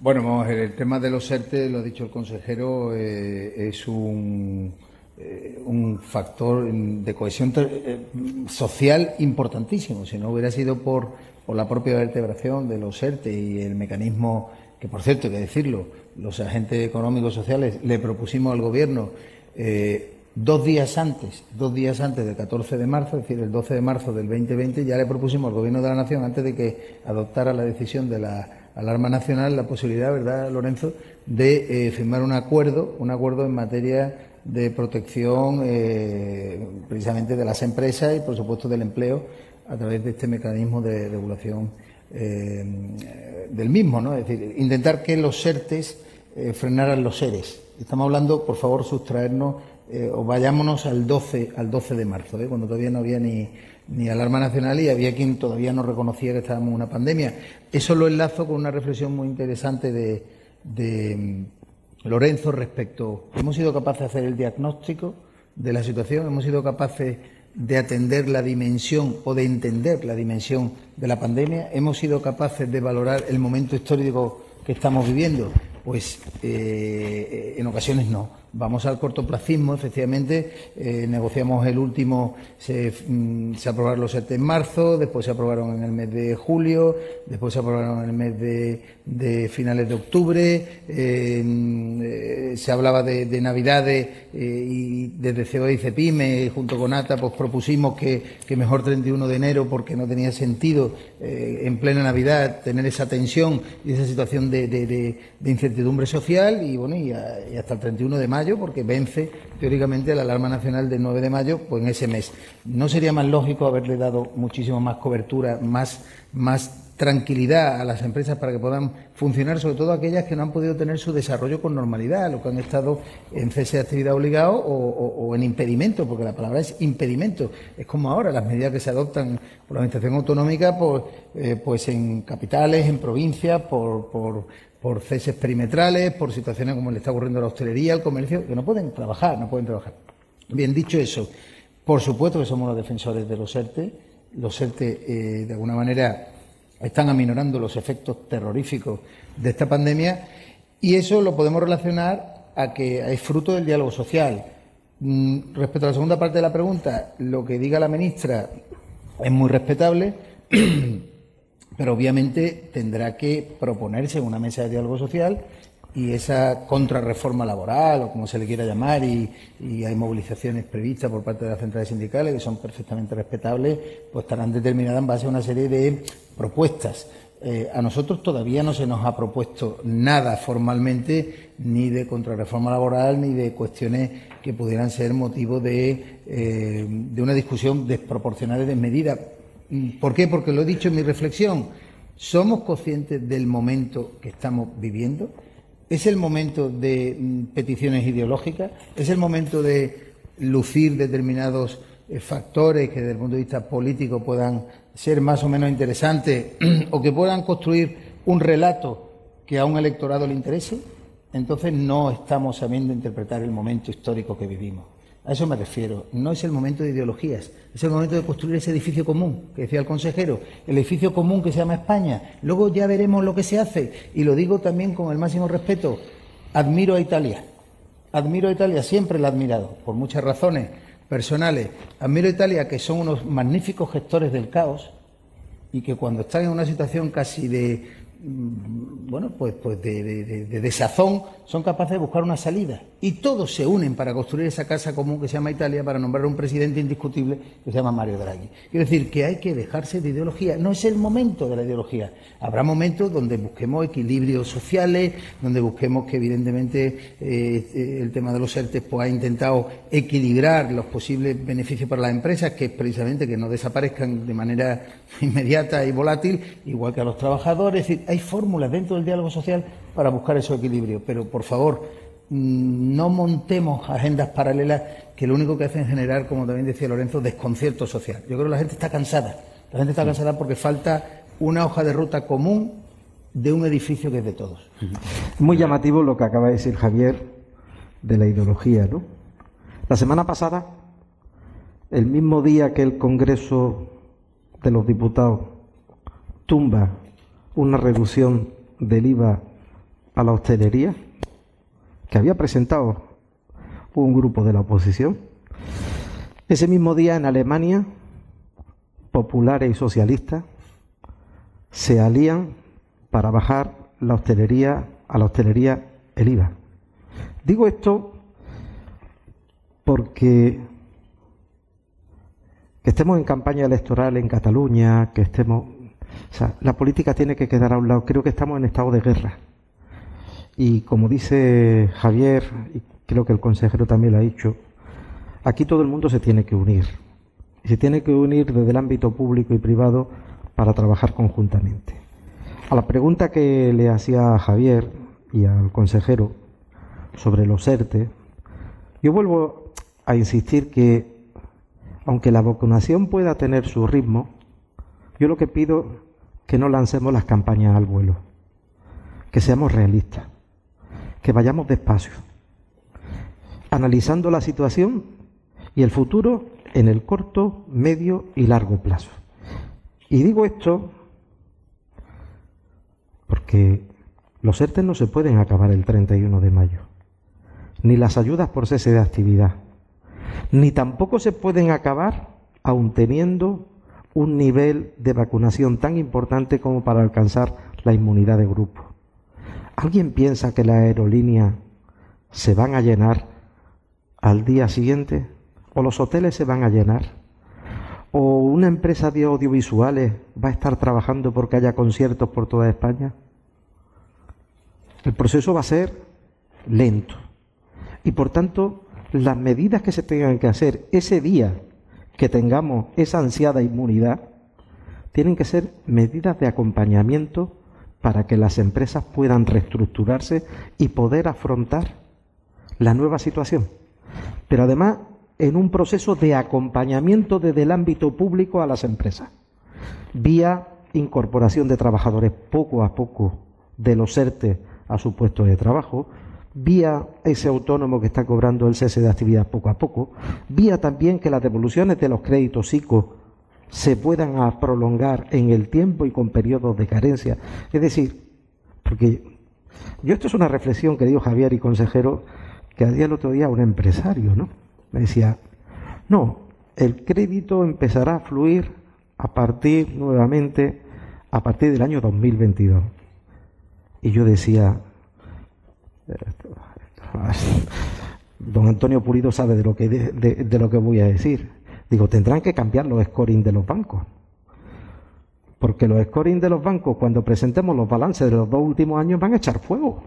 Bueno, vamos a ver, el tema de los ERTE, lo ha dicho el consejero, eh, es un, eh, un, factor de cohesión eh, social importantísimo. Si no hubiera sido por, por, la propia vertebración de los ERTE y el mecanismo, que por cierto, hay que decirlo, los agentes económicos sociales le propusimos al Gobierno dos días antes, dos días antes del 14 de marzo, es decir, el 12 de marzo del 2020, ya le propusimos al Gobierno de la Nación, antes de que adoptara la decisión de la alarma nacional, la posibilidad, ¿verdad, Lorenzo?, de eh, firmar un acuerdo, un acuerdo en materia de protección eh, precisamente de las empresas y, por supuesto, del empleo a través de este mecanismo de regulación eh, del mismo, ¿no? Es decir, intentar que los SERTES frenaran los seres. Estamos hablando, por favor, sustraernos o vayámonos al 12, al 12 de marzo, cuando todavía no había ni, ni alarma nacional y había quien todavía no reconocía que estábamos en una pandemia. Eso lo enlazo con una reflexión muy interesante de, de mm, Lorenzo respecto. Hemos sido capaces de hacer el diagnóstico de la situación, hemos sido capaces de atender la dimensión o de entender la dimensión de la pandemia, hemos sido capaces de valorar el momento histórico que estamos viviendo. Pues eh, en ocasiones no Vamos al cortoplacismo, efectivamente, eh, negociamos el último, se, mm, se, aprobaron los ERTE en marzo, después se aprobaron en el mes de julio, después se aprobaron en el mes de, finales de octubre, eh, se hablaba de, de Navidades eh, y desde COE y CEPIME, junto con ATA, pues propusimos que, mejor 31 de enero porque no tenía sentido en plena Navidad tener esa tensión y esa situación de, incertidumbre social y, bueno, y, y hasta el 31 de mayo porque vence teóricamente la alarma nacional del 9 de mayo, pues en ese mes. ¿No sería más lógico haberle dado muchísimo más cobertura, más, más tranquilidad a las empresas para que puedan funcionar, sobre todo aquellas que no han podido tener su desarrollo con normalidad, los que han estado en cese de actividad obligado o, en impedimento, porque la palabra es impedimento. Es como ahora las medidas que se adoptan por la Administración Autonómica, pues, eh, pues en capitales, en provincias, por, por por ceses perimetrales, por situaciones como le está ocurriendo a la hostelería, al comercio, que no pueden trabajar, no pueden trabajar. Bien, dicho eso, por supuesto que somos los defensores de los ERTE. Los ERTE, eh, de alguna manera, están aminorando los efectos terroríficos de esta pandemia y eso lo podemos relacionar a que es fruto del diálogo social. Mm, respecto a la segunda parte de la pregunta, lo que diga la ministra es muy respetable. pero obviamente tendrá que proponerse una mesa de diálogo social y esa contrarreforma laboral o como se le quiera llamar y, hay movilizaciones previstas por parte de las centrales sindicales que son perfectamente respetables, pues estarán determinadas en base a una serie de propuestas. Eh, a nosotros todavía no se nos ha propuesto nada formalmente ni de contrarreforma laboral ni de cuestiones que pudieran ser motivo de, eh, de una discusión desproporcional y desmedida ¿Por qué? Porque lo he dicho en mi reflexión. ¿Somos conscientes del momento que estamos viviendo? ¿Es el momento de mm, peticiones ideológicas? ¿Es el momento de lucir determinados eh, factores que desde el punto de vista político puedan ser más o menos interesantes o que puedan construir un relato que a un electorado le interese? Entonces no estamos sabiendo interpretar el momento histórico que vivimos. A eso me refiero. No es el momento de ideologías, es el momento de construir ese edificio común, que decía el consejero, el edificio común que se llama España. Luego ya veremos lo que se hace. Y lo digo también con el máximo respeto. Admiro a Italia. Admiro a Italia, siempre la he admirado, por muchas razones personales. Admiro a Italia, que son unos magníficos gestores del caos y que cuando están en una situación casi de, bueno, pues, pues de, de, de, de desazón, son capaces de buscar una salida y todos se unen para construir esa casa común que se llama Italia para nombrar un presidente indiscutible que se llama Mario Draghi. Quiero decir que hay que dejarse de ideología, no es el momento de la ideología. Habrá momentos donde busquemos equilibrios sociales, donde busquemos que evidentemente eh, el tema de los ERTE pues, ha intentado equilibrar los posibles beneficios para las empresas, que es precisamente que no desaparezcan de manera inmediata y volátil, igual que a los trabajadores. Hay fórmulas dentro del diálogo social para buscar esos equilibrios, pero por favor, Mm, no montemos agendas paralelas que lo único que hacen es generar, como también decía Lorenzo, desconcierto social. Yo creo que la gente está cansada. La gente está cansada porque falta una hoja de ruta común de un edificio que es de todos. Muy llamativo lo que acaba de decir Javier de la ideología, ¿no? La semana pasada, el mismo día que el Congreso de los Diputados tumba una reducción del IVA a la hostelería, que había presentado un grupo de la oposición. Ese mismo día en Alemania, populares y socialistas se alían para bajar la hostelería a la hostelería el IVA. Digo esto porque que estemos en campaña electoral en Cataluña, que estemos... La política tiene que quedar a un lado. Creo que estamos en estado de guerra. Y como dice Javier, y creo que el consejero también lo ha dicho, aquí todo el mundo se tiene que unir. Y se tiene que unir desde el ámbito público y privado para trabajar conjuntamente. A la pregunta que le hacía a Javier y al consejero sobre los ERTE, yo vuelvo a insistir que, aunque la vacunación pueda tener su ritmo, yo lo que pido que no lancemos las campañas al vuelo, que seamos realistas que vayamos despacio, analizando la situación y el futuro en el corto, medio y largo plazo. Y digo esto porque los ERTE no se pueden acabar el 31 de mayo, ni las ayudas por cese de actividad, ni tampoco se pueden acabar aun teniendo un nivel de vacunación tan importante como para alcanzar la inmunidad de grupo. ¿Alguien piensa que la aerolínea se van a llenar al día siguiente? ¿O los hoteles se van a llenar? ¿O una empresa de audiovisuales va a estar trabajando porque haya conciertos por toda España? El proceso va a ser lento. Y por tanto, las medidas que se tengan que hacer ese día que tengamos esa ansiada inmunidad, tienen que ser medidas de acompañamiento para que las empresas puedan reestructurarse y poder afrontar la nueva situación. Pero además en un proceso de acompañamiento desde el ámbito público a las empresas, vía incorporación de trabajadores poco a poco de los ERTE a su puesto de trabajo, vía ese autónomo que está cobrando el cese de actividad poco a poco, vía también que las devoluciones de los créditos ICO se puedan prolongar en el tiempo y con periodos de carencia. Es decir, porque yo esto es una reflexión que dio Javier y consejero que día el otro día un empresario, ¿no? Me decía, no, el crédito empezará a fluir a partir nuevamente, a partir del año 2022. Y yo decía, don Antonio Pulido sabe de lo que, de lo que voy a decir. Digo, tendrán que cambiar los scoring de los bancos. Porque los scoring de los bancos, cuando presentemos los balances de los dos últimos años, van a echar fuego. O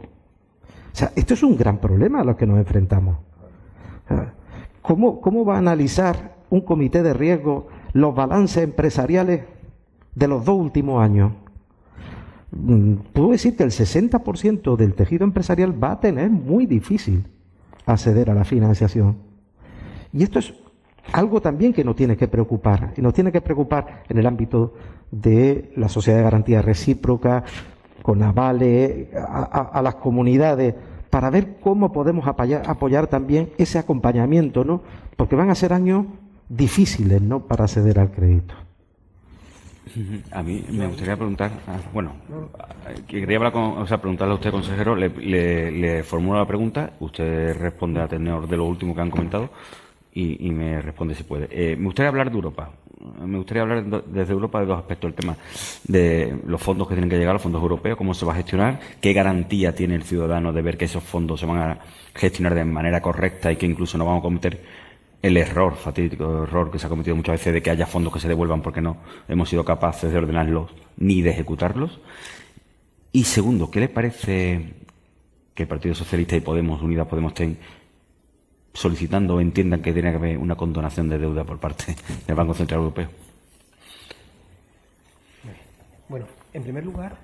sea, esto es un gran problema a lo que nos enfrentamos. ¿Cómo, ¿Cómo va a analizar un comité de riesgo los balances empresariales de los dos últimos años? Mm, puedo decir que el 60% del tejido empresarial va a tener muy difícil acceder a la financiación. Y esto es algo también que nos tiene que preocupar, y nos tiene que preocupar en el ámbito de la sociedad de garantía recíproca, con avales, a, las comunidades, para ver cómo podemos apoyar, apoyar, también ese acompañamiento, ¿no? Porque van a ser años difíciles, ¿no?, para acceder al crédito. A mí me gustaría preguntar, ah, bueno, quería hablar con, o sea, preguntarle a usted, consejero, le, formulo la pregunta, usted responde a tenor de lo último que han comentado y, me responde si puede. Eh, me gustaría hablar de Europa. me gustaría hablar desde Europa de dos aspectos. El tema de los fondos que tienen que llegar, los fondos europeos, cómo se va a gestionar, qué garantía tiene el ciudadano de ver que esos fondos se van a gestionar de manera correcta y que incluso no vamos a cometer el error, fatídico error que se ha cometido muchas veces de que haya fondos que se devuelvan porque no hemos sido capaces de ordenarlos ni de ejecutarlos. Y segundo, ¿qué le parece que el Partido Socialista y Podemos, Unidas Podemos, estén solicitando o entiendan que tiene que haber una condonación de deuda por parte del Banco Central Europeo? Bueno, en primer lugar,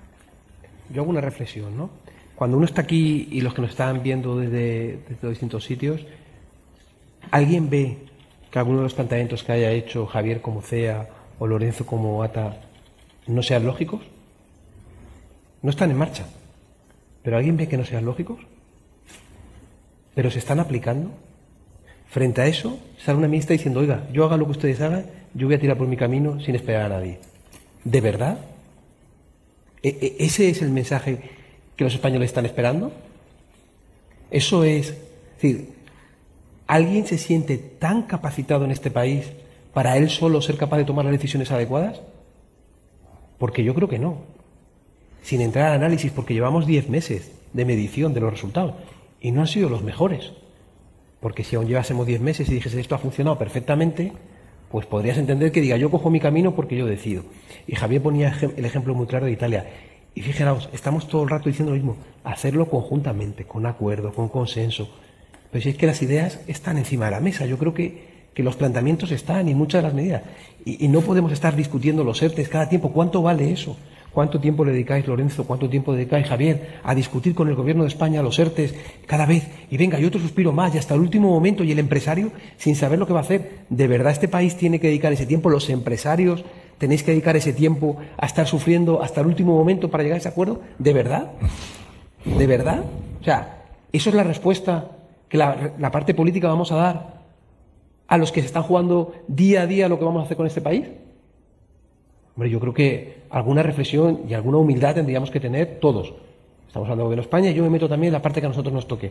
yo hago una reflexión, ¿no? Cuando uno está aquí y los que nos están viendo desde, desde distintos sitios, ¿alguien ve que alguno de los planteamientos que haya hecho Javier como CEA o Lorenzo como ATA no sean lógicos? No están en marcha. ¿Pero alguien ve que no sean lógicos? ¿Pero se están aplicando? Frente a eso, sale una ministra diciendo, oiga, yo haga lo que ustedes hagan, yo voy a tirar por mi camino sin esperar a nadie. ¿De verdad? ¿E, e, ¿Ese es el mensaje que los españoles están esperando? Eso es, es decir, ¿alguien se siente tan capacitado en este país para él solo ser capaz de tomar las decisiones adecuadas? Porque yo creo que no. Sin entrar al análisis, porque llevamos diez meses de medición de los resultados y no han sido los mejores. Porque si aún llevásemos 10 meses y dijese esto ha funcionado perfectamente, pues podrías entender que diga yo cojo mi camino porque yo decido. Y Javier ponía el ejemplo muy claro de Italia. Y fijaros, estamos todo el rato diciendo lo mismo, hacerlo conjuntamente, con acuerdo, con consenso. Pero si es que las ideas están encima de la mesa, yo creo que, que los planteamientos están y muchas de las medidas. Y, no podemos estar discutiendo los ERTES cada tiempo. ¿Cuánto vale eso? ¿Cuánto tiempo le dedicáis, Lorenzo? ¿Cuánto tiempo dedicáis, Javier, a discutir con el gobierno de España los ERTES cada vez? Y venga, y otro suspiro más, y hasta el último momento, y el empresario, sin saber lo que va a hacer. ¿De verdad este país tiene que dedicar ese tiempo? ¿Los empresarios tenéis que dedicar ese tiempo a estar sufriendo hasta el último momento para llegar a ese acuerdo? ¿De verdad? ¿De verdad? O sea, ¿eso es la respuesta que la, la parte política vamos a dar a los que se están jugando día a día lo que vamos a hacer con este país? Hombre, yo creo que alguna reflexión y alguna humildad tendríamos que tener todos. Estamos hablando de España y yo me meto también en la parte que a nosotros nos toque,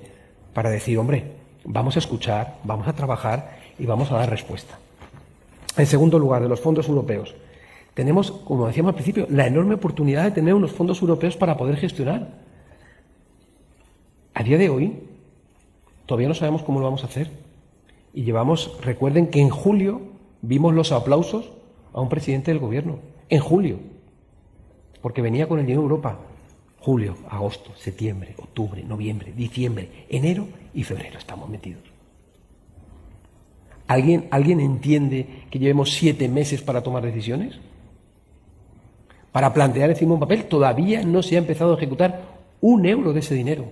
para decir, hombre, vamos a escuchar, vamos a trabajar y vamos a dar respuesta. En segundo lugar, de los fondos europeos. Tenemos, como decíamos al principio, la enorme oportunidad de tener unos fondos europeos para poder gestionar. A día de hoy, todavía no sabemos cómo lo vamos a hacer. Y llevamos, recuerden que en julio vimos los aplausos a un presidente del gobierno en julio, porque venía con el dinero de Europa. Julio, agosto, septiembre, octubre, noviembre, diciembre, enero y febrero estamos metidos. ¿Alguien, ¿Alguien entiende que llevemos siete meses para tomar decisiones? Para plantear encima un papel, todavía no se ha empezado a ejecutar un euro de ese dinero.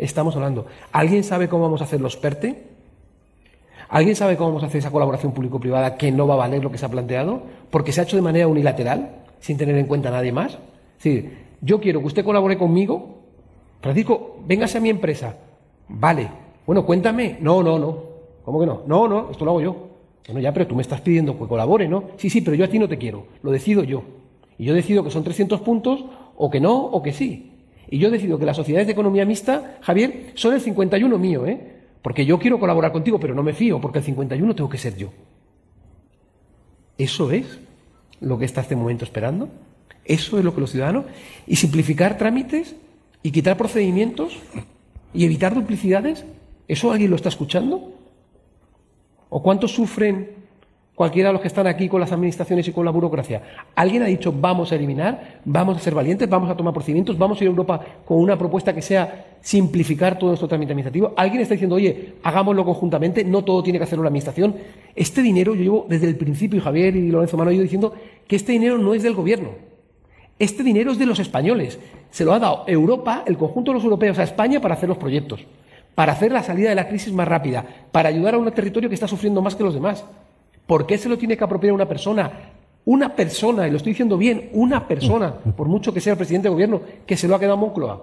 Estamos hablando. ¿Alguien sabe cómo vamos a hacer los PERTE? ¿Alguien sabe cómo vamos a hacer esa colaboración público-privada que no va a valer lo que se ha planteado? Porque se ha hecho de manera unilateral, sin tener en cuenta a nadie más. Es decir, yo quiero que usted colabore conmigo. Francisco, véngase a mi empresa. Vale. Bueno, cuéntame. No, no, no. ¿Cómo que no? No, no, esto lo hago yo. Bueno, ya, pero tú me estás pidiendo que colabore, ¿no? Sí, sí, pero yo a ti no te quiero. Lo decido yo. Y yo decido que son 300 puntos, o que no, o que sí. Y yo decido que las sociedades de economía mixta, Javier, son el 51 mío, ¿eh? Porque yo quiero colaborar contigo, pero no me fío, porque el 51 tengo que ser yo. ¿Eso es lo que está este momento esperando? ¿Eso es lo que los ciudadanos? ¿Y simplificar trámites? ¿Y quitar procedimientos? ¿Y evitar duplicidades? ¿Eso alguien lo está escuchando? ¿O cuántos sufren cualquiera de los que están aquí con las administraciones y con la burocracia. Alguien ha dicho vamos a eliminar, vamos a ser valientes, vamos a tomar procedimientos, vamos a ir a Europa con una propuesta que sea simplificar todo nuestro trámite administrativo. Alguien está diciendo, oye, hagámoslo conjuntamente, no todo tiene que hacerlo la administración. Este dinero, yo llevo desde el principio, y Javier y Lorenzo Mano, yo diciendo que este dinero no es del gobierno. Este dinero es de los españoles. Se lo ha dado Europa, el conjunto de los europeos, a España para hacer los proyectos, para hacer la salida de la crisis más rápida, para ayudar a un territorio que está sufriendo más que los demás. ¿Por qué se lo tiene que apropiar una persona? Una persona, y lo estoy diciendo bien, una persona, por mucho que sea el presidente de gobierno, que se lo ha quedado Moncloa.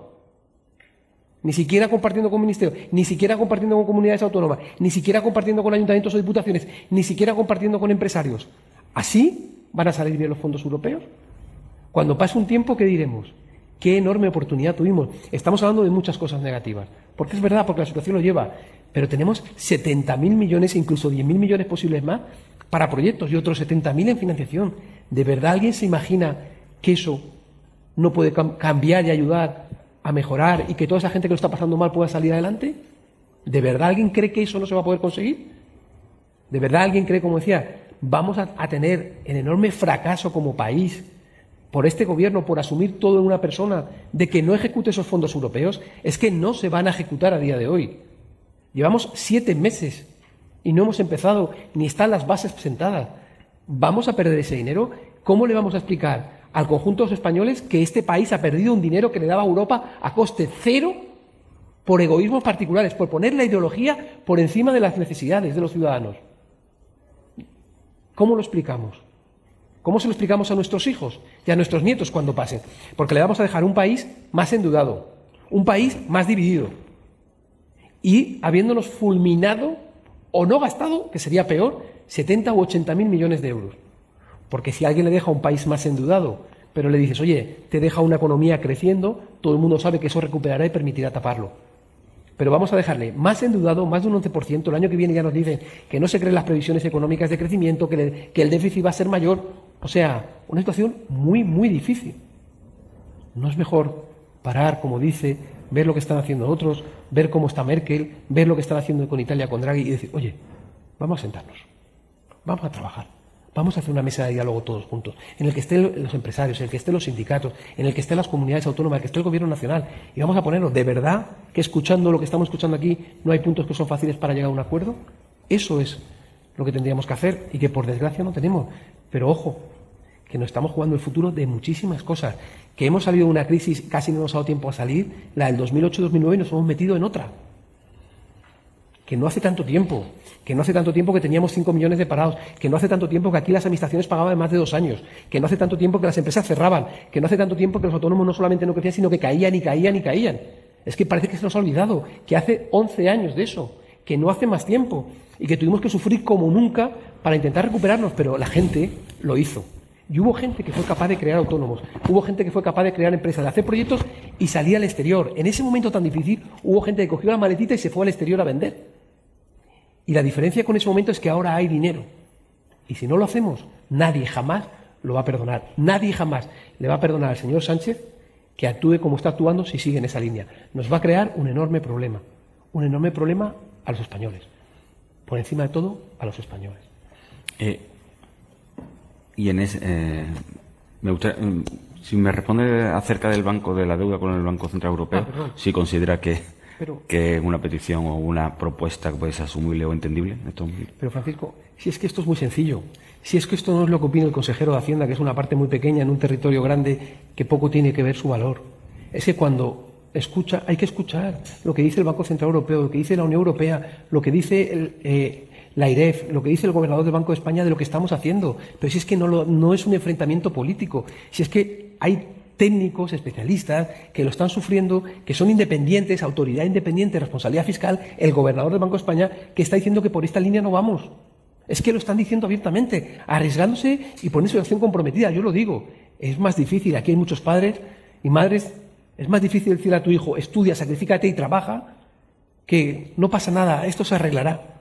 Ni siquiera compartiendo con ministerios, ni siquiera compartiendo con comunidades autónomas, ni siquiera compartiendo con ayuntamientos o diputaciones, ni siquiera compartiendo con empresarios. ¿Así van a salir bien los fondos europeos? Cuando pase un tiempo, ¿qué diremos? Qué enorme oportunidad tuvimos. Estamos hablando de muchas cosas negativas. Porque es verdad, porque la situación lo lleva. Pero tenemos 70.000 millones, incluso 10.000 millones posibles más, para proyectos y otros 70.000 en financiación. ¿De verdad alguien se imagina que eso no puede cambiar y ayudar a mejorar y que toda esa gente que lo está pasando mal pueda salir adelante? ¿De verdad alguien cree que eso no se va a poder conseguir? ¿De verdad alguien cree, como decía, vamos a, a tener el enorme fracaso como país por este gobierno, por asumir todo en una persona, de que no ejecute esos fondos europeos, es que no se van a ejecutar a día de hoy. Llevamos siete meses y no hemos empezado, ni están las bases presentadas. ¿Vamos a perder ese dinero? ¿Cómo le vamos a explicar al conjunto de los españoles que este país ha perdido un dinero que le daba a Europa a coste cero por egoísmos particulares, por poner la ideología por encima de las necesidades de los ciudadanos? ¿Cómo lo explicamos? ¿Cómo se lo explicamos a nuestros hijos y a nuestros nietos cuando pasen? Porque le vamos a dejar un país más endeudado, un país más dividido y habiéndonos fulminado o no gastado, que sería peor, 70 u 80 mil millones de euros. Porque si alguien le deja un país más endeudado, pero le dices, oye, te deja una economía creciendo, todo el mundo sabe que eso recuperará y permitirá taparlo. Pero vamos a dejarle más endeudado, más de un 11%. El año que viene ya nos dicen que no se creen las previsiones económicas de crecimiento, que, que el déficit va a ser mayor. O sea, una situación muy, muy difícil. ¿No es mejor parar, como dice, ver lo que están haciendo otros, ver cómo está Merkel, ver lo que están haciendo con Italia, con Draghi y decir, oye, vamos a sentarnos, vamos a trabajar, vamos a hacer una mesa de diálogo todos juntos, en el que estén los empresarios, en el que estén los sindicatos, en el que estén las comunidades autónomas, en el que esté el gobierno nacional, y vamos a ponernos de verdad que escuchando lo que estamos escuchando aquí no hay puntos que son fáciles para llegar a un acuerdo. Eso es lo que tendríamos que hacer y que por desgracia no tenemos. Pero ojo, que nos estamos jugando el futuro de muchísimas cosas, que hemos salido de una crisis, casi no nos ha dado tiempo a salir, la del 2008-2009 y nos hemos metido en otra. Que no hace tanto tiempo, que no hace tanto tiempo que teníamos 5 millones de parados, que no hace tanto tiempo que aquí las administraciones pagaban más de dos años, que no hace tanto tiempo que las empresas cerraban, que no hace tanto tiempo que los autónomos no solamente no crecían, sino que caían y caían y caían. Es que parece que se nos ha olvidado, que hace 11 años de eso, que no hace más tiempo y que tuvimos que sufrir como nunca para intentar recuperarnos, pero la gente lo hizo. Y hubo gente que fue capaz de crear autónomos, hubo gente que fue capaz de crear empresas, de hacer proyectos y salía al exterior. En ese momento tan difícil hubo gente que cogió la maletita y se fue al exterior a vender. Y la diferencia con ese momento es que ahora hay dinero. Y si no lo hacemos, nadie jamás lo va a perdonar. Nadie jamás le va a perdonar al señor Sánchez que actúe como está actuando si sigue en esa línea. Nos va a crear un enorme problema. Un enorme problema a los españoles por encima de todo, a los españoles. Eh, y en ese, eh, me mm, si me responde acerca del banco, de la deuda con el Banco Central Europeo, ah, si considera que, que es una petición o una propuesta que puede ser asumible o entendible. Pero Francisco, si es que esto es muy sencillo, si es que esto no es lo que opina el consejero de Hacienda, que es una parte muy pequeña en un territorio grande que poco tiene que ver su valor, es que cuando escucha, hay que escuchar lo que dice el Banco Central Europeo, lo que dice la Unión Europea, lo que dice el, eh, la IREF, lo que dice el gobernador del Banco de España de lo que estamos haciendo. Pero si es que no, no es un enfrentamiento político, si es que hay técnicos, especialistas, que lo están sufriendo, que son independientes, autoridad independiente, responsabilidad fiscal, el gobernador del Banco de España, que está diciendo que por esta línea no vamos. Es que lo están diciendo abiertamente, arriesgándose y poniendo su acción comprometida. Yo lo digo, es más difícil. Aquí hay muchos padres y madres es más difícil decirle a tu hijo, estudia, sacrifícate y trabaja, que no pasa nada, esto se arreglará.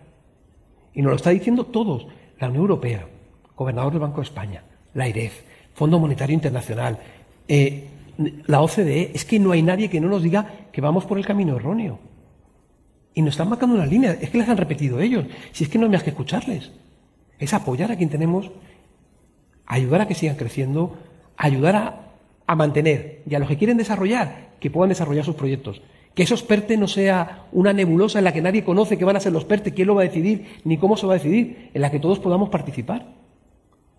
Y nos lo está diciendo todos, la Unión Europea, Gobernador del Banco de España, la IREF, Fondo Monetario Internacional, eh, la OCDE, es que no hay nadie que no nos diga que vamos por el camino erróneo. Y nos están marcando una línea, es que les han repetido ellos, si es que no hay más que escucharles. Es apoyar a quien tenemos, ayudar a que sigan creciendo, ayudar a mantener y a los que quieren desarrollar, que puedan desarrollar sus proyectos. Que esos PERTE no sea una nebulosa en la que nadie conoce qué van a ser los PERTE, quién lo va a decidir, ni cómo se va a decidir, en la que todos podamos participar.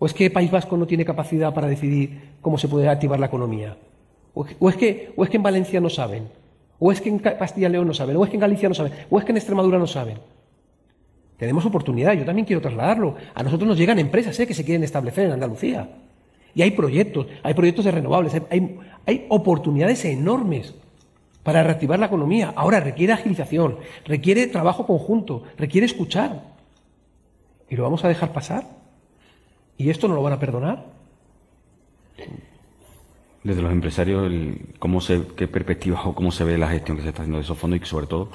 ¿O es que País Vasco no tiene capacidad para decidir cómo se puede activar la economía? ¿O es que, o es que en Valencia no saben? ¿O es que en Castilla y León no saben? ¿O es que en Galicia no saben? ¿O es que en Extremadura no saben? Tenemos oportunidad, yo también quiero trasladarlo. A nosotros nos llegan empresas ¿eh? que se quieren establecer en Andalucía. Y hay proyectos, hay proyectos de renovables, hay, hay oportunidades enormes para reactivar la economía. Ahora requiere agilización, requiere trabajo conjunto, requiere escuchar. ¿Y lo vamos a dejar pasar? ¿Y esto no lo van a perdonar? Desde los empresarios, ¿cómo se, ¿qué perspectivas o cómo se ve la gestión que se está haciendo de esos fondos y sobre todo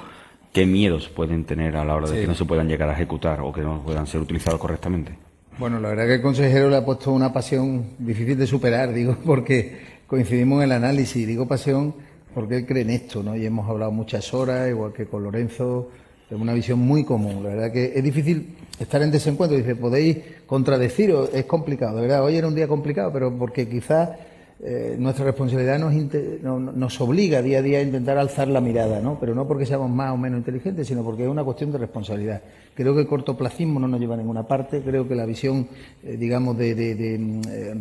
qué miedos pueden tener a la hora de que no se puedan llegar a ejecutar o que no puedan ser utilizados correctamente? Bueno, la verdad que el consejero le ha puesto una pasión difícil de superar, digo, porque coincidimos en el análisis. Digo pasión porque él cree en esto, ¿no? Y hemos hablado muchas horas, igual que con Lorenzo, tenemos una visión muy común. La verdad que es difícil estar en desencuentro. Dice, podéis contradeciros, es complicado. De verdad, hoy era un día complicado, pero porque quizás eh, nuestra responsabilidad nos, nos, obliga día a día a intentar alzar la mirada, ¿no? Pero no porque seamos más o menos inteligentes, sino porque es una cuestión de responsabilidad. Creo que el cortoplacismo no nos lleva a ninguna parte. Creo que la visión, eh, digamos, de, mm, eh,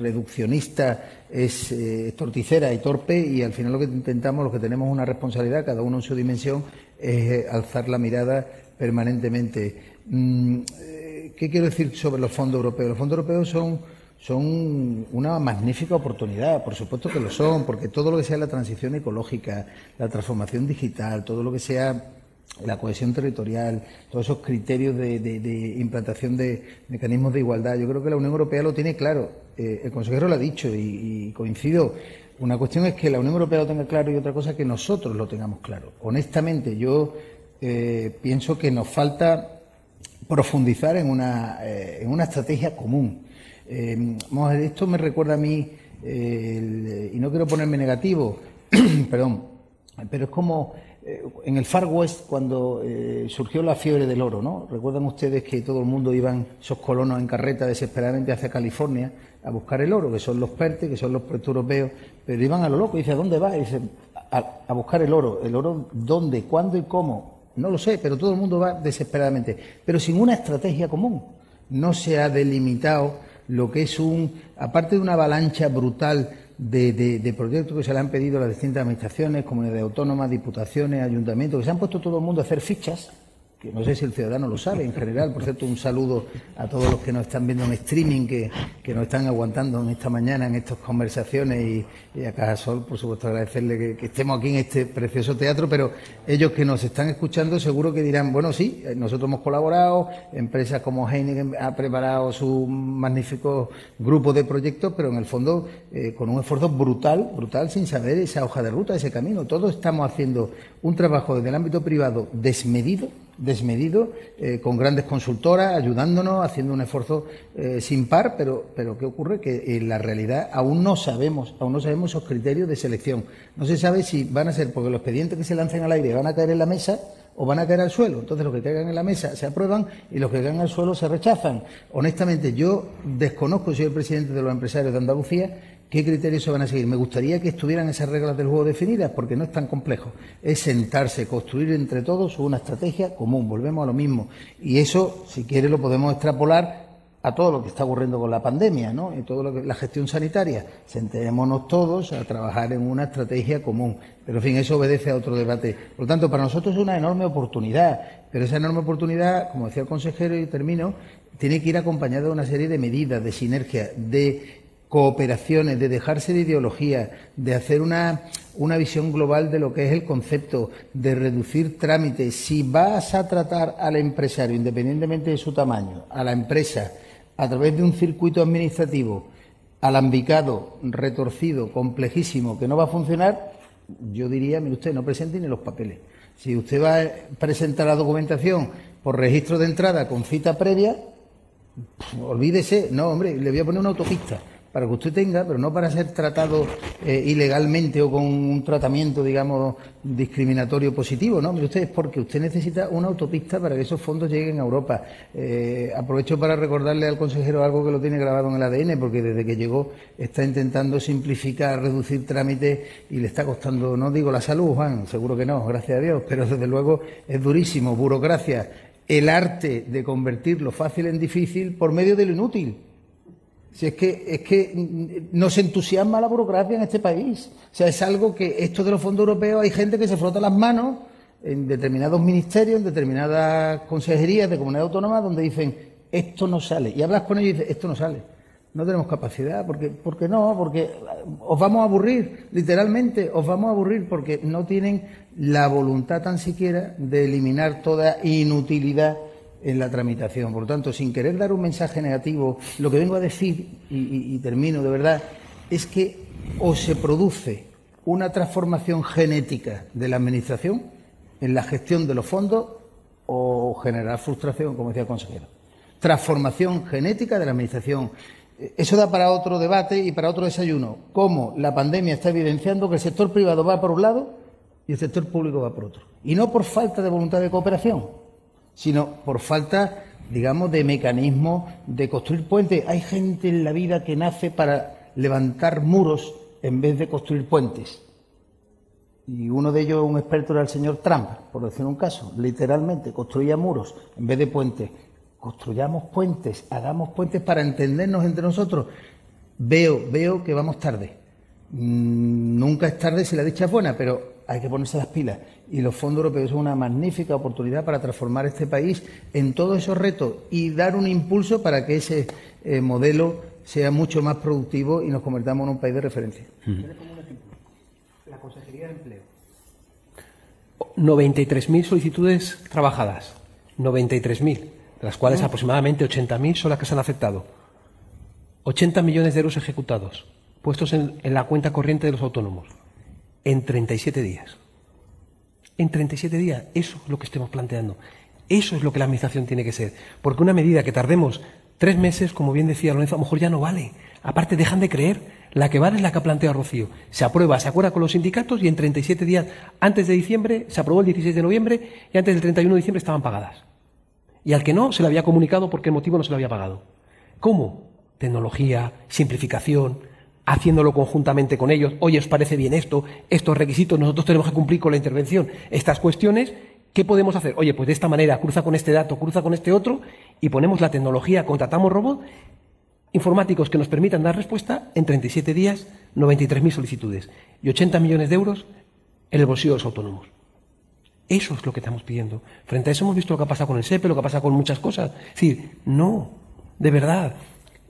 reduccionista es torticera y torpe y al final lo que intentamos, los que tenemos una responsabilidad, cada uno en su dimensión, es alzar la mirada permanentemente. Mm, ¿Qué quiero decir sobre los fondos europeos? Los fondos europeos son son una magnífica oportunidad, por supuesto que lo son, porque todo lo que sea la transición ecológica, la transformación digital, todo lo que sea la cohesión territorial, todos esos criterios de, implantación de mecanismos de igualdad, yo creo que la Unión Europea lo tiene claro. Eh, el consejero lo ha dicho y, coincido. Una cuestión es que la Unión Europea lo tenga claro y otra cosa que nosotros lo tengamos claro. Honestamente, yo eh, pienso que nos falta profundizar en una, eh, en una estrategia común eh, esto me recuerda a mí, eh, y no quiero ponerme negativo, perdón, pero es como eh, en el Far West cuando surgió la fiebre del oro, ¿no? Recuerdan ustedes que todo el mundo iban, esos colonos en carreta desesperadamente hacia California a buscar el oro, que son los PERTE, que son los europeos, pero iban a lo loco, y dice, ¿a dónde va? Y dice, a, a buscar el oro. ¿El oro dónde, cuándo y cómo? No lo sé, pero todo el mundo va desesperadamente, pero sin una estrategia común. No se ha delimitado lo que es un, aparte de una avalancha brutal de, proyectos que se le han pedido a las distintas administraciones, comunidades autónomas, diputaciones, ayuntamientos, que se han puesto todo el mundo a hacer fichas que no sé si el ciudadano lo sabe en general. Por cierto, un saludo a todos los que nos están viendo en streaming, que, que nos están aguantando en esta mañana en estas conversaciones y, a Caja Sol, por supuesto, agradecerle que, estemos aquí en este precioso teatro, pero ellos que nos están escuchando seguro que dirán, bueno, sí, eh, nosotros hemos colaborado, empresas como Heineken ha preparado su magnífico grupo de proyectos, pero en el fondo eh, con un esfuerzo brutal, brutal, sin saber esa hoja de ruta, ese camino. Todos estamos haciendo un trabajo desde el ámbito privado desmedido, desmedido, eh, con grandes consultoras, ayudándonos, haciendo un esfuerzo eh, sin par, pero, pero ¿qué ocurre? Que en la realidad aún no sabemos, aún no sabemos esos criterios de selección. No se sabe si van a ser porque los expedientes que se lancen al aire van a caer en la mesa o van a caer al suelo. Entonces, los que caigan en la mesa se aprueban y los que caigan al suelo se rechazan. Honestamente, yo desconozco, soy el presidente de los empresarios de Andalucía, ¿Qué criterios se van a seguir? Me gustaría que estuvieran esas reglas del juego definidas, porque no es tan complejo. Es sentarse, construir entre todos una estrategia común. Volvemos a lo mismo. Y eso, si quiere, lo podemos extrapolar a todo lo que está ocurriendo con la pandemia, ¿no? Y todo lo que la gestión sanitaria. Sentémonos todos a trabajar en una estrategia común. Pero, en fin, eso obedece a otro debate. Por lo tanto, para nosotros es una enorme oportunidad. Pero esa enorme oportunidad, como decía el consejero, y termino, tiene que ir acompañada de una serie de medidas, de sinergia, de cooperaciones, de dejarse de ideología, de hacer una, una visión global de lo que es el concepto, de reducir trámites. Si vas a tratar al empresario, independientemente de su tamaño, a la empresa, a través de un circuito administrativo alambicado, retorcido, complejísimo, que no va a funcionar, yo diría, mire usted, no presente ni los papeles. Si usted va a presentar la documentación por registro de entrada con cita previa, olvídese, no, hombre, le voy a poner una autopista para que usted tenga, pero no para ser tratado eh, ilegalmente o con un tratamiento, digamos, discriminatorio positivo, ¿no? Mire usted, es porque usted necesita una autopista para que esos fondos lleguen a Europa. Eh, aprovecho para recordarle al consejero algo que lo tiene grabado en el ADN, porque desde que llegó está intentando simplificar, reducir trámites y le está costando, no digo la salud, Juan, seguro que no, gracias a Dios, pero desde luego es durísimo, burocracia, el arte de convertir lo fácil en difícil por medio de lo inútil. Si es que, es que nos entusiasma la burocracia en este país. O sea, es algo que esto de los fondos europeos hay gente que se frota las manos en determinados ministerios, en determinadas consejerías de comunidad autónoma, donde dicen esto no sale. Y hablas con ellos y dices esto no sale. No tenemos capacidad, porque, porque no, porque os vamos a aburrir, literalmente os vamos a aburrir porque no tienen la voluntad tan siquiera de eliminar toda inutilidad en la tramitación. Por lo tanto, sin querer dar un mensaje negativo, lo que vengo a decir, y, termino de verdad, es que o se produce una transformación genética de la Administración en la gestión de los fondos o generar frustración, como decía el consejero. transformación genética de la Administración. Eso da para otro debate y para otro desayuno. Cómo la pandemia está evidenciando que el sector privado va por un lado y el sector público va por otro. Y no por falta de voluntad de cooperación, sino por falta, digamos, de mecanismos de construir puentes. Hay gente en la vida que nace para levantar muros en vez de construir puentes. Y uno de ellos, un experto, era el señor Trump, por decir un caso. Literalmente, construía muros en vez de puentes construyamos puentes, hagamos puentes para entendernos entre nosotros. Veo, veo que vamos tarde. Mm, nunca es tarde si la dicha es buena, pero hay que ponerse las pilas. Y los fondos europeos son una magnífica oportunidad para transformar este país en todos esos retos y dar un impulso para que ese eh, modelo sea mucho más productivo y nos convertamos en un país de referencia. La Consejería de Empleo. 93.000 solicitudes trabajadas. 93.000 de las cuales aproximadamente 80.000 son las que se han aceptado. 80 millones de euros ejecutados, puestos en, la cuenta corriente de los autónomos, en 37 días. En 37 días, eso es lo que estemos planteando. Eso es lo que la Administración tiene que ser. Porque una medida que tardemos tres meses, como bien decía Lorenzo, a lo mejor ya no vale. Aparte, dejan de creer. La que vale es la que ha planteado Rocío. Se aprueba, se acuerda con los sindicatos y en 37 días, antes de diciembre, se aprobó el 16 de noviembre y antes del 31 de diciembre estaban pagadas. Y al que no, se le había comunicado porque el motivo no se le había pagado. ¿Cómo? Tecnología, simplificación, haciéndolo conjuntamente con ellos. Oye, ¿os parece bien esto? Estos requisitos, nosotros tenemos que cumplir con la intervención. Estas cuestiones, ¿qué podemos hacer? Oye, pues de esta manera, cruza con este dato, cruza con este otro, y ponemos la tecnología, contratamos robots informáticos que nos permitan dar respuesta en 37 días, 93.000 solicitudes y 80 millones de euros en el bolsillo de los autónomos. Eso es lo que estamos pidiendo. Frente a eso hemos visto lo que ha pasado con el SEPE, lo que ha pasado con muchas cosas. Es decir, no, de verdad.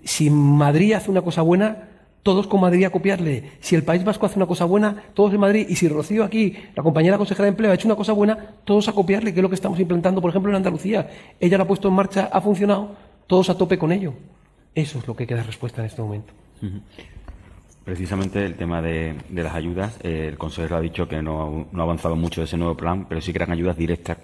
Si Madrid hace una cosa buena, todos con Madrid a copiarle. Si el País Vasco hace una cosa buena, todos en Madrid. Y si Rocío aquí, la compañera consejera de empleo, ha hecho una cosa buena, todos a copiarle, que es lo que estamos implantando, por ejemplo, en Andalucía. Ella lo ha puesto en marcha, ha funcionado, todos a tope con ello. Eso es lo que queda respuesta en este momento. Precisamente el tema de, las ayudas, eh, el consejero ha dicho que no, ha avanzado mucho ese nuevo plan, pero sí que eran ayudas directas.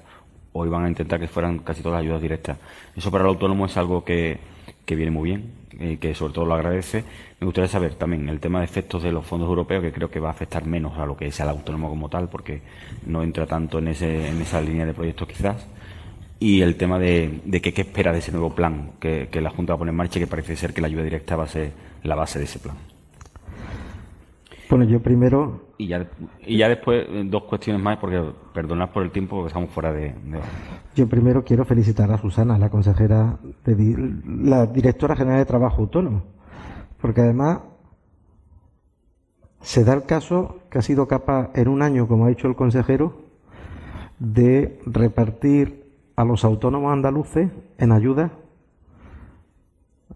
Hoy van a intentar que fueran casi todas ayudas directas. Eso para el autónomo es algo que, viene muy bien y que sobre todo lo agradece. Me gustaría saber también el tema de efectos de los fondos europeos, que creo que va a afectar menos a lo que es al autónomo como tal, porque no entra tanto en, ese, en esa línea de proyectos quizás. Y el tema de, de que, qué espera de ese nuevo plan que, que la Junta va a poner en marcha y que parece ser que la ayuda directa va a ser la base de ese plan. Bueno, yo primero. Y ya, y ya después eh, dos cuestiones más, porque perdonad por el tiempo, porque estamos fuera de, Yo primero quiero felicitar a Susana, la consejera, de, la directora general de Trabajo Autónomo, porque además se da el caso que ha sido capaz en un año, como ha dicho el consejero, de repartir a los autónomos andaluces en ayuda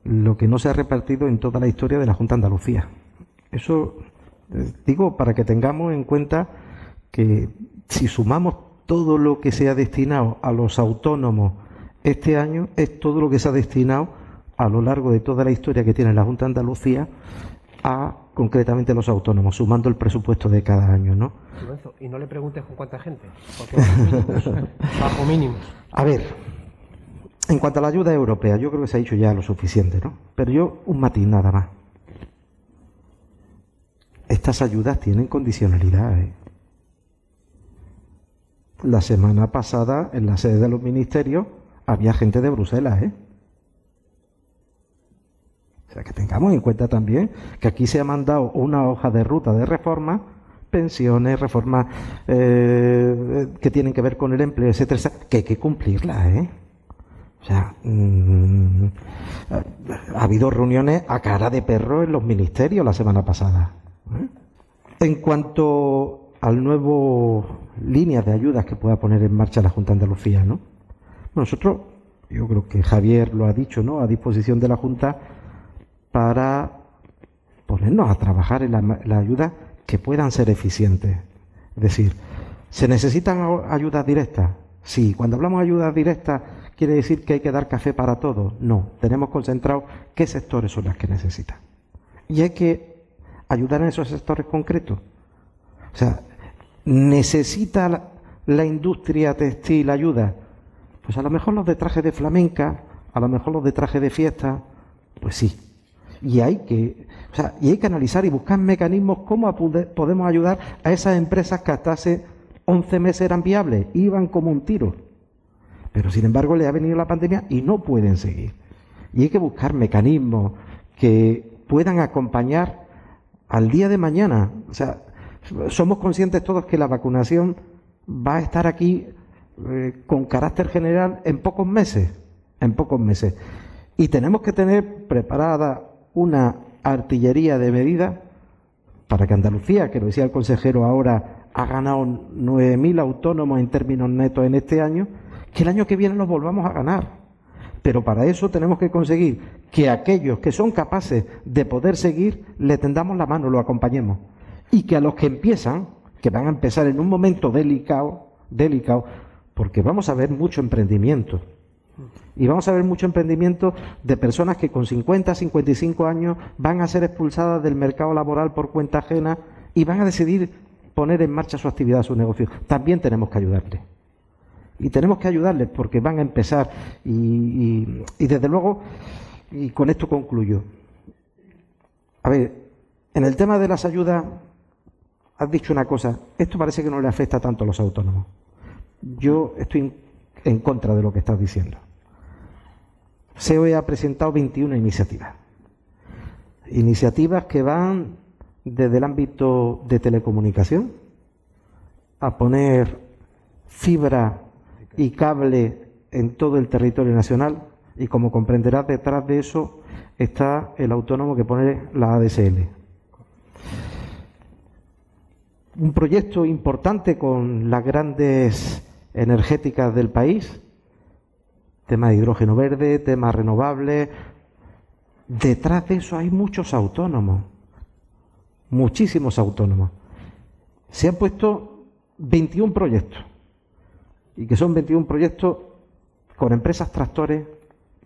lo que no se ha repartido en toda la historia de la Junta Andalucía. Eso Digo, para que tengamos en cuenta que si sumamos todo lo que se ha destinado a los autónomos este año, es todo lo que se ha destinado a lo largo de toda la historia que tiene la Junta de Andalucía a concretamente los autónomos, sumando el presupuesto de cada año, ¿no? Y no le preguntes con cuánta gente, bajo mínimo. A ver, en cuanto a la ayuda europea, yo creo que se ha dicho ya lo suficiente, ¿no? Pero yo un matiz nada más estas ayudas tienen condicionalidad. ¿eh? La semana pasada, en la sede de los ministerios, había gente de Bruselas. ¿eh? O sea, que tengamos en cuenta también que aquí se ha mandado una hoja de ruta de reforma, pensiones, reformas eh, que tienen que ver con el empleo, etcétera, que hay que cumplirla, ¿eh? O sea, mm, ha habido reuniones a cara de perro en los ministerios la semana pasada. ¿Eh? En cuanto al nuevo línea de ayudas que pueda poner en marcha la Junta de Andalucía, ¿no? Nosotros, yo creo que Javier lo ha dicho, ¿no? A disposición de la Junta para ponernos a trabajar en la, ayuda que puedan ser eficientes. Es decir, ¿se necesitan ayudas directas? Sí, cuando hablamos de ayudas directas, ¿quiere decir que hay que dar café para todos? No, tenemos concentrado qué sectores son las que necesitan. Y hay que ayudar en esos sectores concretos. O sea, ¿necesita la, industria textil ayuda? Pues a lo mejor los de traje de flamenca, a lo mejor los de traje de fiesta, pues sí. Y hay que, o sea, y hay que analizar y buscar mecanismos cómo podemos ayudar a esas empresas que hasta hace 11 meses eran viables, iban como un tiro. Pero sin embargo le ha venido la pandemia y no pueden seguir. Y hay que buscar mecanismos que puedan acompañar al día de mañana. O sea, somos conscientes todos que la vacunación va a estar aquí eh, con carácter general en pocos meses, en pocos meses. Y tenemos que tener preparada una artillería de medidas para que Andalucía, que lo decía el consejero ahora, ha ganado 9.000 autónomos en términos netos en este año, que el año que viene los volvamos a ganar. Pero para eso tenemos que conseguir que aquellos que son capaces de poder seguir, le tendamos la mano, lo acompañemos. Y que a los que empiezan, que van a empezar en un momento delicado, delicado, porque vamos a ver mucho emprendimiento. Y vamos a ver mucho emprendimiento de personas que con 50, 55 años van a ser expulsadas del mercado laboral por cuenta ajena y van a decidir poner en marcha su actividad, su negocio. También tenemos que ayudarles. Y tenemos que ayudarles porque van a empezar. Y, desde luego, y con esto concluyo. A ver, en el tema de las ayudas, has dicho una cosa. Esto parece que no le afecta tanto a los autónomos. Yo estoy en contra de lo que estás diciendo. SEOE ha presentado 21 iniciativas. Iniciativas que van desde el ámbito de telecomunicación a poner fibra y cable en todo el territorio nacional y como comprenderás detrás de eso está el autónomo que pone la ADSL. Un proyecto importante con las grandes energéticas del país tema de hidrógeno verde, tema renovable. Detrás de eso hay muchos autónomos, muchísimos autónomos. Se han puesto 21 proyectos, y que son 21 proyectos con empresas tractores,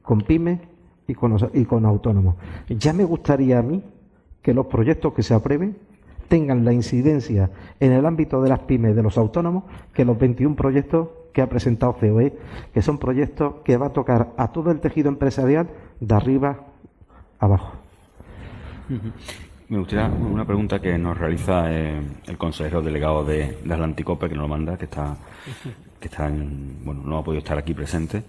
con pymes y con, y con autónomos. Ya me gustaría a mí que los proyectos que se aprueben tengan la incidencia en el ámbito de las pymes, de los autónomos, que los 21 proyectos que ha presentado COE, que son proyectos que va a tocar a todo el tejido empresarial de arriba abajo. Me gustaría una pregunta que nos realiza eh, el consejero delegado de, de Atlanticope, que nos lo manda, que está, que está en, bueno, no ha podido estar aquí presente,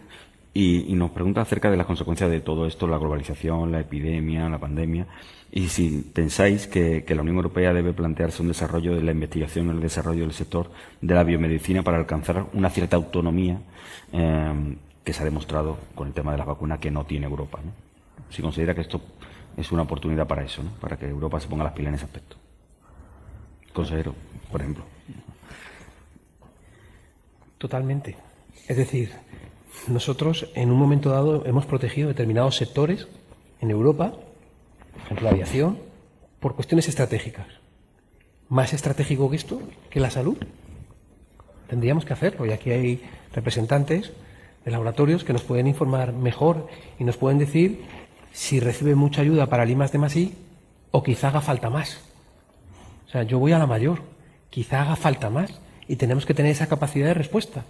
y, nos pregunta acerca de las consecuencias de todo esto, la globalización, la epidemia, la pandemia, y si pensáis que, la Unión Europea debe plantearse un desarrollo de la investigación, el desarrollo del sector de la biomedicina para alcanzar una cierta autonomía eh, que se ha demostrado con el tema de la vacuna que no tiene Europa. Si considera que esto es una oportunidad para eso, para que Europa se ponga las pilas en ese aspecto. Consejero, por ejemplo. Totalmente. Es decir, nosotros en un momento dado hemos protegido determinados sectores en Europa, por ejemplo la aviación, por cuestiones estratégicas. ¿Más estratégico que esto? ¿Que la salud? Tendríamos que hacerlo y aquí hay representantes de laboratorios que nos pueden informar mejor y nos pueden decir si recibe mucha ayuda para Limas de Masí o quizá haga falta más. O sea, yo voy a la mayor, quizá haga falta más y tenemos que tener esa capacidad de respuesta.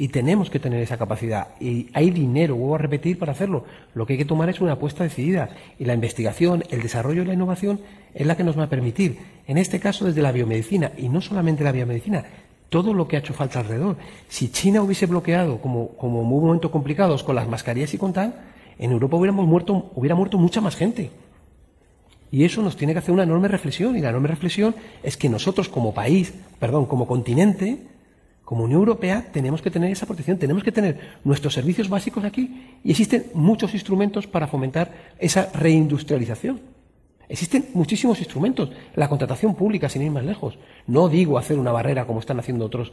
Y tenemos que tener esa capacidad. Y hay dinero, vuelvo a repetir, para hacerlo. Lo que hay que tomar es una apuesta decidida. Y la investigación, el desarrollo y la innovación es la que nos va a permitir, en este caso desde la biomedicina, y no solamente la biomedicina, todo lo que ha hecho falta alrededor. Si China hubiese bloqueado, como, como complicados, con las mascarillas y con tal, en Europa hubiéramos muerto, hubiera muerto mucha más gente. Y eso nos tiene que hacer una enorme reflexión. Y la enorme reflexión es que nosotros como país, perdón, como continente, como Unión Europea tenemos que tener esa protección, tenemos que tener nuestros servicios básicos aquí y existen muchos instrumentos para fomentar esa reindustrialización. Existen muchísimos instrumentos. La contratación pública, sin ir más lejos. No digo hacer una barrera como están haciendo otros,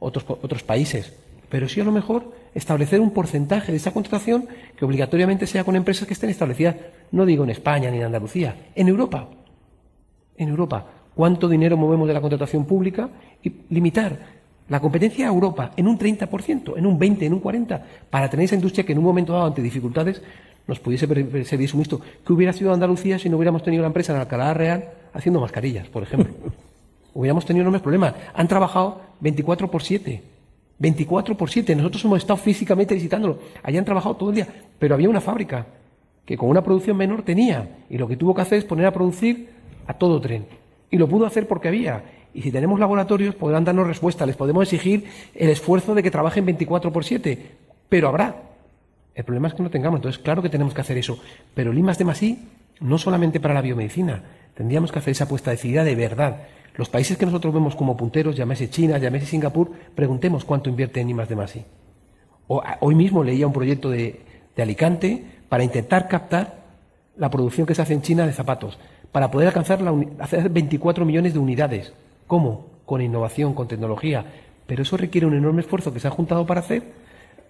otros, otros países, pero sí a lo mejor establecer un porcentaje de esa contratación que obligatoriamente sea con empresas que estén establecidas, no digo en España ni en Andalucía, en Europa. En Europa. ¿Cuánto dinero movemos de la contratación pública? Y limitar la competencia a Europa en un 30%, en un 20%, en un 40%, para tener esa industria que en un momento dado, ante dificultades, nos pudiese servir suministro. ¿Qué hubiera sido Andalucía si no hubiéramos tenido la empresa en Alcalá Real haciendo mascarillas, por ejemplo? hubiéramos tenido enormes problemas. Han trabajado 24 por 7. 24 por 7. Nosotros hemos estado físicamente visitándolo. Allí han trabajado todo el día. Pero había una fábrica que con una producción menor tenía. Y lo que tuvo que hacer es poner a producir a todo tren. Y lo pudo hacer porque había. Y si tenemos laboratorios, podrán darnos respuesta. Les podemos exigir el esfuerzo de que trabajen 24 por 7. Pero habrá. El problema es que no tengamos. Entonces, claro que tenemos que hacer eso. Pero el I de Masí, no solamente para la biomedicina. Tendríamos que hacer esa apuesta decidida de verdad. Los países que nosotros vemos como punteros, llámese China, llámese Singapur, preguntemos cuánto invierte en I de Masí. hoy mismo leía un proyecto de, de Alicante para intentar captar la producción que se hace en China de zapatos, para poder alcanzar la hacer 24 millones de unidades. ¿Cómo? Con innovación, con tecnología. Pero eso requiere un enorme esfuerzo que se ha juntado para hacer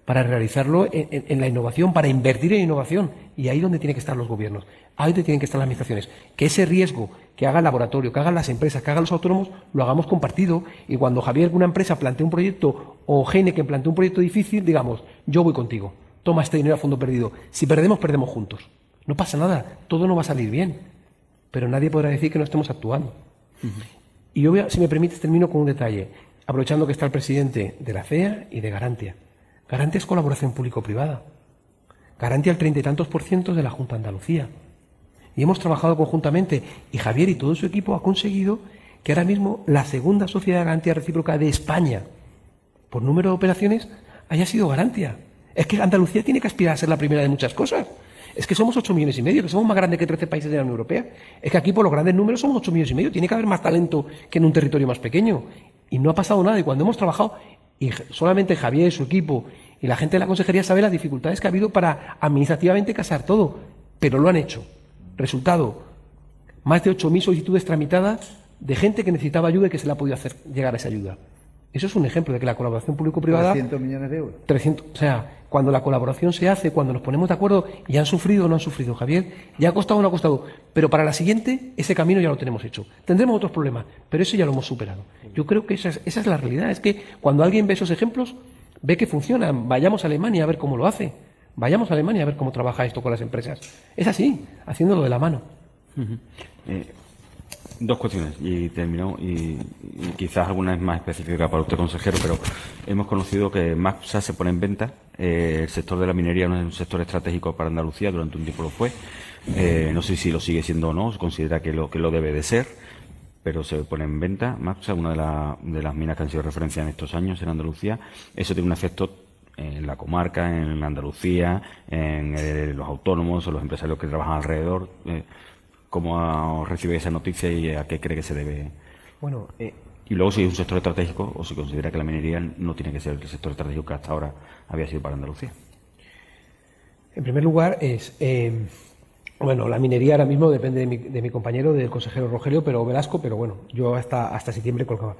para realizarlo en, la innovación, para invertir en innovación. Y ahí donde tienen que estar los gobiernos, ahí donde tienen que estar las administraciones. Que ese riesgo que haga el laboratorio, que hagan las empresas, que hagan los autónomos, lo hagamos compartido. Y cuando Javier, una empresa, plantee un proyecto, o que plantee un proyecto difícil, digamos, yo voy contigo, toma este dinero a fondo perdido. Si perdemos, perdemos juntos. No pasa nada, todo no va a salir bien. Pero nadie podrá decir que no estemos actuando. Y yo, voy si me permites, termino con un detalle, aprovechando que está el presidente de la CEA y de Garantia. Garantia es colaboración público-privada. Garantia el treinta y tantos por ciento de la Junta de Andalucía. Y hemos trabajado conjuntamente y Javier y todo su equipo ha conseguido que ahora mismo la segunda sociedad de garantía recíproca de España, por número de operaciones, haya sido Garantia. Es que Andalucía tiene que aspirar a ser la primera de muchas cosas. Es que somos ocho millones y medio, que somos más grandes que 13 países de la Unión Europea. Es que aquí por los grandes números somos ocho millones y medio. Tiene que haber más talento que en un territorio más pequeño. Y no ha pasado nada. Y cuando hemos trabajado y solamente Javier, su equipo y la gente de la consejería sabe las dificultades que ha habido para administrativamente casar todo, pero lo han hecho. Resultado, más de 8.000 solicitudes tramitadas de gente que necesitaba ayuda y que se le ha podido hacer llegar a esa ayuda. Eso es un ejemplo de que la colaboración público-privada... 300 millones de euros. 300, o sea, cuando la colaboración se hace, cuando nos ponemos de acuerdo, y han sufrido o no han sufrido, Javier, ya ha costado o no ha costado, pero para la siguiente, ese camino ya lo tenemos hecho. Tendremos otros problemas, pero eso ya lo hemos superado. Yo creo que esa es, esa es la realidad, es que cuando alguien ve esos ejemplos, ve que funcionan, vayamos a Alemania a ver cómo lo hace, vayamos a Alemania a ver cómo trabaja esto con las empresas. Es así, haciéndolo de la mano. Dos cuestiones y terminó y, quizás alguna es más específica para usted consejero, pero hemos conocido que MAPSA se pone en venta. Eh, el sector de la minería no es un sector estratégico para Andalucía, durante un tiempo lo fue. Eh, no sé si lo sigue siendo o no, se considera que lo que lo debe de ser, pero se pone en venta. MAPSA, una de, de las minas que han sido referencia en estos años en Andalucía, eso tiene un efecto en la comarca, en Andalucía, en eh, los autónomos o los empresarios que trabajan alrededor cómo recibe esa noticia y a qué cree que se debe. Bueno, eh, y luego si es un sector estratégico o si considera que la minería no tiene que ser el sector estratégico que hasta ahora había sido para Andalucía. En primer lugar es eh, bueno, la minería ahora mismo depende de mi, compañero, del consejero Rogelio, pero Velasco, pero bueno, yo hasta, hasta septiembre colgaba.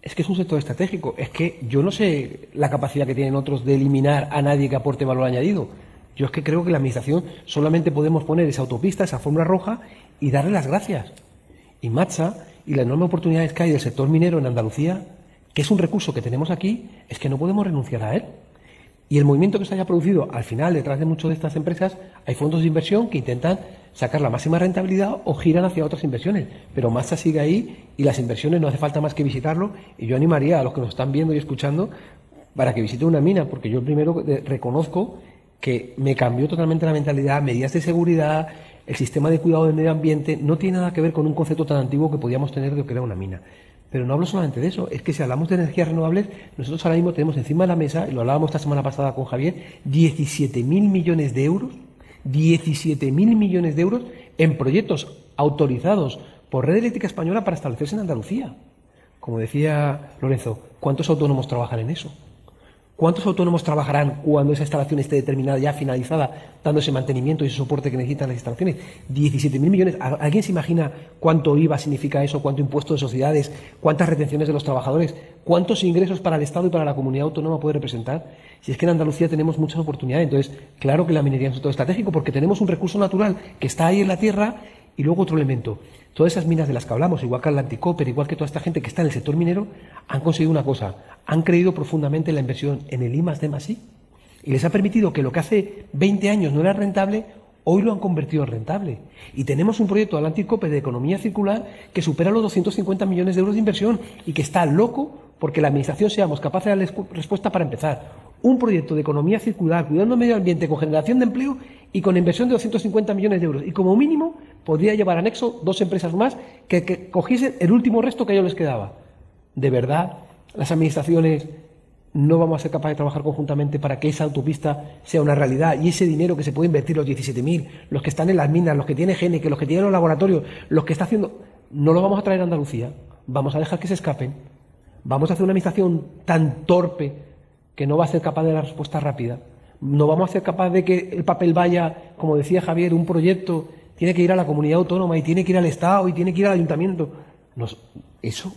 Es que es un sector estratégico. Es que yo no sé la capacidad que tienen otros de eliminar a nadie que aporte valor añadido. Yo es que creo que la Administración solamente podemos poner esa autopista, esa fórmula roja y darle las gracias. Y Matza y las enormes oportunidades que hay del sector minero en Andalucía, que es un recurso que tenemos aquí, es que no podemos renunciar a él. Y el movimiento que se haya producido, al final, detrás de muchas de estas empresas, hay fondos de inversión que intentan sacar la máxima rentabilidad o giran hacia otras inversiones. Pero Matza sigue ahí y las inversiones no hace falta más que visitarlo. Y yo animaría a los que nos están viendo y escuchando para que visiten una mina, porque yo primero reconozco que me cambió totalmente la mentalidad, medidas de seguridad, el sistema de cuidado del medio ambiente, no tiene nada que ver con un concepto tan antiguo que podíamos tener de lo que era una mina. Pero no hablo solamente de eso, es que si hablamos de energías renovables, nosotros ahora mismo tenemos encima de la mesa, y lo hablábamos esta semana pasada con Javier, 17.000 millones de euros, 17.000 millones de euros en proyectos autorizados por Red Eléctrica Española para establecerse en Andalucía. Como decía Lorenzo, ¿cuántos autónomos trabajan en eso? ¿Cuántos autónomos trabajarán cuando esa instalación esté determinada, ya finalizada, dándose mantenimiento y ese soporte que necesitan las instalaciones? 17.000 millones. ¿Alguien se imagina cuánto IVA significa eso? ¿Cuánto impuesto de sociedades? ¿Cuántas retenciones de los trabajadores? ¿Cuántos ingresos para el Estado y para la comunidad autónoma puede representar? Si es que en Andalucía tenemos muchas oportunidades. Entonces, claro que la minería es un sector estratégico porque tenemos un recurso natural que está ahí en la tierra y luego otro elemento. Todas esas minas de las que hablamos, igual que Atlanticoper, igual que toda esta gente que está en el sector minero, han conseguido una cosa. Han creído profundamente en la inversión en el I de I y les ha permitido que lo que hace 20 años no era rentable, hoy lo han convertido en rentable. Y tenemos un proyecto Atlantic Cope de economía circular que supera los 250 millones de euros de inversión y que está loco porque la Administración seamos capaces de darle respuesta para empezar. Un proyecto de economía circular, cuidando el medio ambiente, con generación de empleo y con inversión de 250 millones de euros. Y como mínimo podría llevar anexo dos empresas más que, cogiesen el último resto que a ellos les quedaba. De verdad, las administraciones no vamos a ser capaces de trabajar conjuntamente para que esa autopista sea una realidad y ese dinero que se puede invertir, los 17.000, los que están en las minas, los que tienen que los que tienen los laboratorios, los que está haciendo, no lo vamos a traer a Andalucía, vamos a dejar que se escapen, vamos a hacer una administración tan torpe que no va a ser capaz de dar respuesta rápida, no vamos a ser capaz de que el papel vaya, como decía Javier, un proyecto tiene que ir a la comunidad autónoma y tiene que ir al Estado y tiene que ir al ayuntamiento. ¿Eso?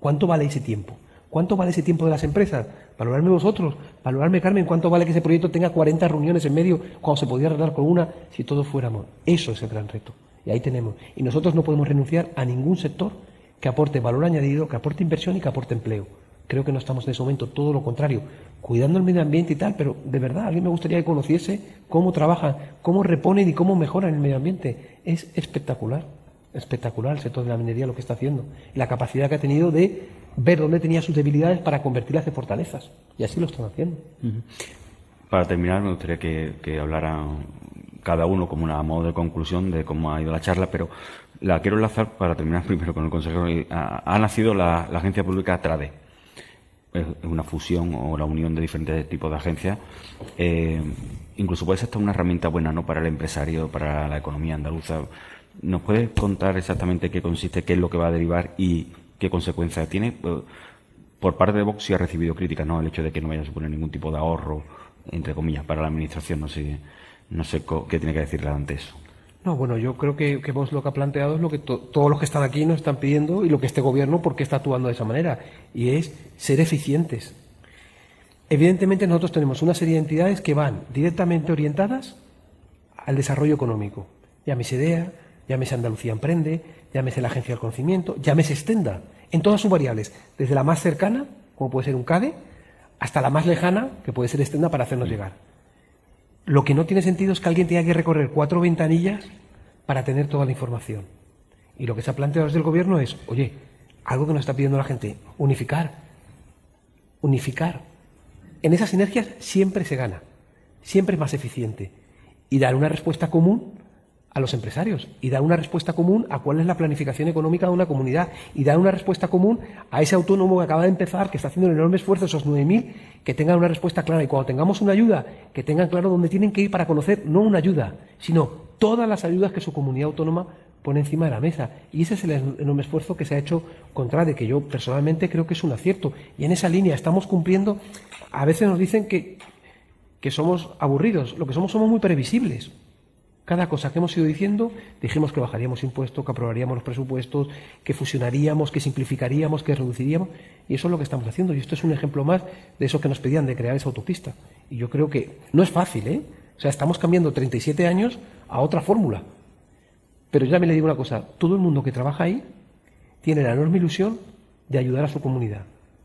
¿Cuánto vale ese tiempo? ¿Cuánto vale ese tiempo de las empresas? Valorarme vosotros, valorarme Carmen, ¿cuánto vale que ese proyecto tenga 40 reuniones en medio cuando se podría arreglar con una si todos fuéramos? Eso es el gran reto. Y ahí tenemos. Y nosotros no podemos renunciar a ningún sector que aporte valor añadido, que aporte inversión y que aporte empleo. Creo que no estamos en ese momento, todo lo contrario, cuidando el medio ambiente y tal, pero de verdad, a mí me gustaría que conociese cómo trabajan, cómo reponen y cómo mejoran el medio ambiente. Es espectacular, espectacular el sector de la minería lo que está haciendo. La capacidad que ha tenido de ver dónde tenía sus debilidades para convertirlas en fortalezas. Y así lo están haciendo. Para terminar, me gustaría que, que hablaran cada uno como una modo de conclusión de cómo ha ido la charla, pero la quiero enlazar para terminar primero con el consejero. Ha, nacido la, agencia pública TRADE. Es una fusión o la unión de diferentes tipos de agencias. Eh, incluso puede ser hasta una herramienta buena ¿no? para el empresario, para la economía andaluza. ¿Nos puedes contar exactamente qué consiste, qué es lo que va a derivar y qué consecuencias tiene. Eh, por parte de Vox sí ha recibido críticas, ¿no? El hecho de que no vaya a suponer ningún tipo de ahorro, entre comillas, para la Administración. No sé, no sé qué tiene que decirle ante eso. No, bueno, yo creo que, que Vox lo que ha planteado es lo que todos los que están aquí nos están pidiendo y lo que este gobierno, porque está actuando de esa manera? Y es ser eficientes. Evidentemente nosotros tenemos una serie de entidades que van directamente orientadas al desarrollo económico. Llámese IDEA, llámese Andalucía Emprende, llámese la Agencia del Conocimiento, llámese Extenda, en todas sus variables, desde la más cercana, como puede ser un CADE, hasta la más lejana, que puede ser Extenda, para hacernos llegar. Lo que no tiene sentido es que alguien tenga que recorrer cuatro ventanillas para tener toda la información. Y lo que se ha planteado desde el Gobierno es, oye, algo que nos está pidiendo la gente, unificar. Unificar. En esas sinergias siempre se gana, siempre es más eficiente. Y dar una respuesta común a los empresarios y dar una respuesta común a cuál es la planificación económica de una comunidad y dar una respuesta común a ese autónomo que acaba de empezar, que está haciendo un enorme esfuerzo, esos 9.000, que tengan una respuesta clara y cuando tengamos una ayuda, que tengan claro dónde tienen que ir para conocer no una ayuda, sino todas las ayudas que su comunidad autónoma pone encima de la mesa. Y ese es el enorme esfuerzo que se ha hecho contra de que yo personalmente creo que es un acierto. Y en esa línea estamos cumpliendo. A veces nos dicen que, que somos aburridos. Lo que somos somos muy previsibles. Cada cosa que hemos ido diciendo, dijimos que bajaríamos impuestos, que aprobaríamos los presupuestos, que fusionaríamos, que simplificaríamos, que reduciríamos, y eso es lo que estamos haciendo. Y esto es un ejemplo más de eso que nos pedían de crear esa autopista. Y yo creo que no es fácil, ¿eh? O sea, estamos cambiando 37 años a otra fórmula. Pero ya me le digo una cosa, todo el mundo que trabaja ahí tiene la enorme ilusión de ayudar a su comunidad,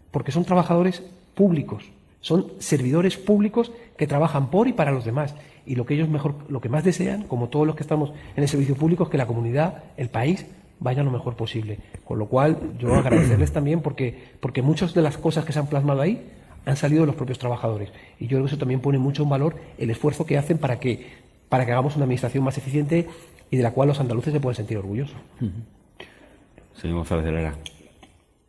porque son trabajadores públicos, son servidores públicos que trabajan por y para los demás y lo que ellos mejor, lo que más desean, como todos los que estamos en el servicio público, es que la comunidad, el país, vaya lo mejor posible. Con lo cual, yo agradecerles también porque, porque muchas de las cosas que se han plasmado ahí han salido de los propios trabajadores. Y yo creo que eso también pone mucho en valor el esfuerzo que hacen para que, para que hagamos una administración más eficiente y de la cual los andaluces se pueden sentir orgullosos. Señor González de Lara,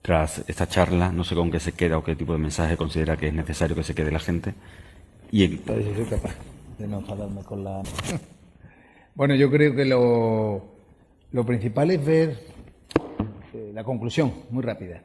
tras esta charla, no sé con qué se queda o qué tipo de mensaje considera que es necesario que se quede la gente. Y en de no enfadarme con la... bueno, yo creo que lo, lo principal es ver eh, la conclusión, muy rápida.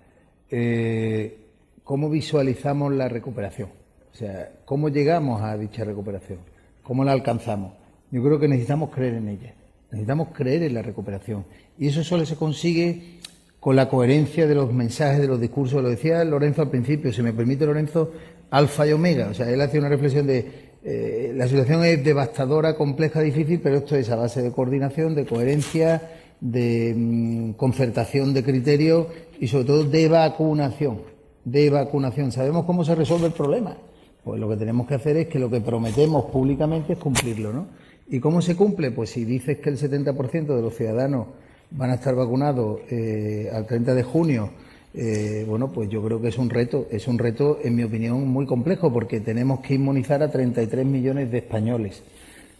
Eh, ¿Cómo visualizamos la recuperación? O sea, ¿cómo llegamos a dicha recuperación? ¿Cómo la alcanzamos? Yo creo que necesitamos creer en ella. Necesitamos creer en la recuperación. Y eso solo se consigue con la coherencia de los mensajes, de los discursos. Lo decía Lorenzo al principio, si me permite Lorenzo, alfa y omega. O sea, él hacía una reflexión de eh, la situación es devastadora, compleja, difícil, pero esto es a base de coordinación, de coherencia, de mm, concertación de criterios y sobre todo de vacunación. De vacunación. ¿Sabemos cómo se resuelve el problema? Pues lo que tenemos que hacer es que lo que prometemos públicamente es cumplirlo, ¿no? ¿Y cómo se cumple? Pues si dices que el 70% de los ciudadanos van a estar vacunados eh, al 30 de junio, eh, bueno, pues yo creo que es un reto, es un reto, en mi opinión, muy complejo, porque tenemos que inmunizar a 33 millones de españoles.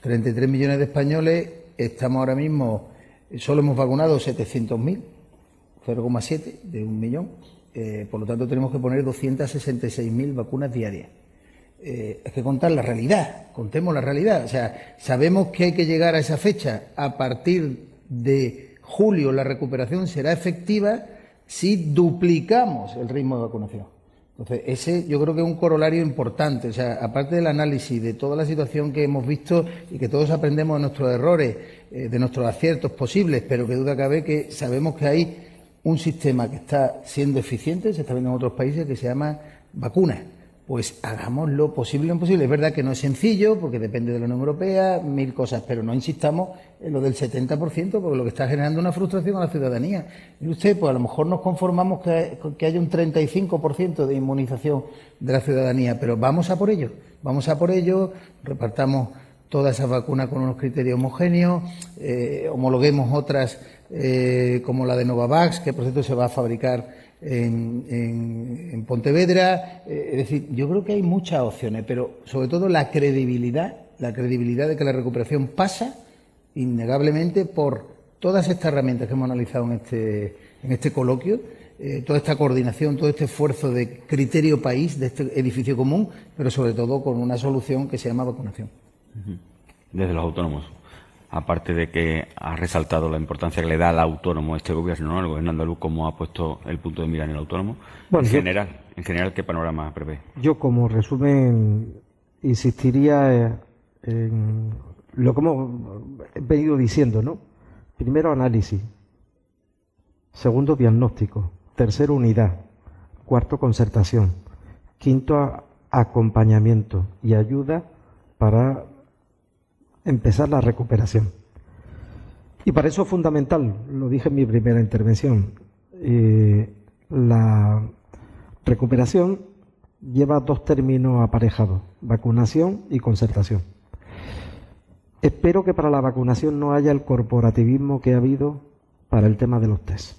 33 millones de españoles, estamos ahora mismo, solo hemos vacunado 700.000, 0,7 de un millón, eh, por lo tanto tenemos que poner 266.000 vacunas diarias. Hay que contar la realidad, contemos la realidad. O sea, sabemos que hay que llegar a esa fecha. A partir de julio la recuperación será efectiva si duplicamos el ritmo de vacunación. Entonces, ese yo creo que es un corolario importante. O sea, aparte del análisis de toda la situación que hemos visto y que todos aprendemos de nuestros errores, eh, de nuestros aciertos posibles, pero que duda cabe que sabemos que hay un sistema que está siendo eficiente, se está viendo en otros países, que se llama vacunas pues hagamos lo posible lo imposible. Es verdad que no es sencillo, porque depende de la Unión Europea, mil cosas, pero no insistamos en lo del 70%, porque lo que está generando una frustración a la ciudadanía. Y usted, pues a lo mejor nos conformamos que, que haya un 35% de inmunización de la ciudadanía, pero vamos a por ello, vamos a por ello, repartamos todas esas vacunas con unos criterios homogéneos, eh, homologuemos otras eh, como la de Novavax, que por cierto se va a fabricar en, Pontevedra. Eh, es decir, yo creo que hay muchas opciones, pero sobre todo la credibilidad, la credibilidad de que la recuperación pasa innegablemente por todas estas herramientas que hemos analizado en este, en este coloquio, eh, toda esta coordinación, todo este esfuerzo de criterio país, de este edificio común, pero sobre todo con una solución que se llama vacunación. Desde los autónomos aparte de que ha resaltado la importancia que le da al autónomo este gobierno, el gobierno andaluz, cómo ha puesto el punto de mira en el autónomo. en general, en general, ¿qué panorama prevé? Yo, como resumen, insistiría en lo que hemos venido diciendo, ¿no? Primero, análisis. Segundo, diagnóstico. Tercero, unidad. Cuarto, concertación. Quinto, acompañamiento y ayuda para empezar la recuperación. Y para eso es fundamental, lo dije en mi primera intervención, eh, la recuperación lleva dos términos aparejados, vacunación y concertación. Espero que para la vacunación no haya el corporativismo que ha habido para el tema de los test.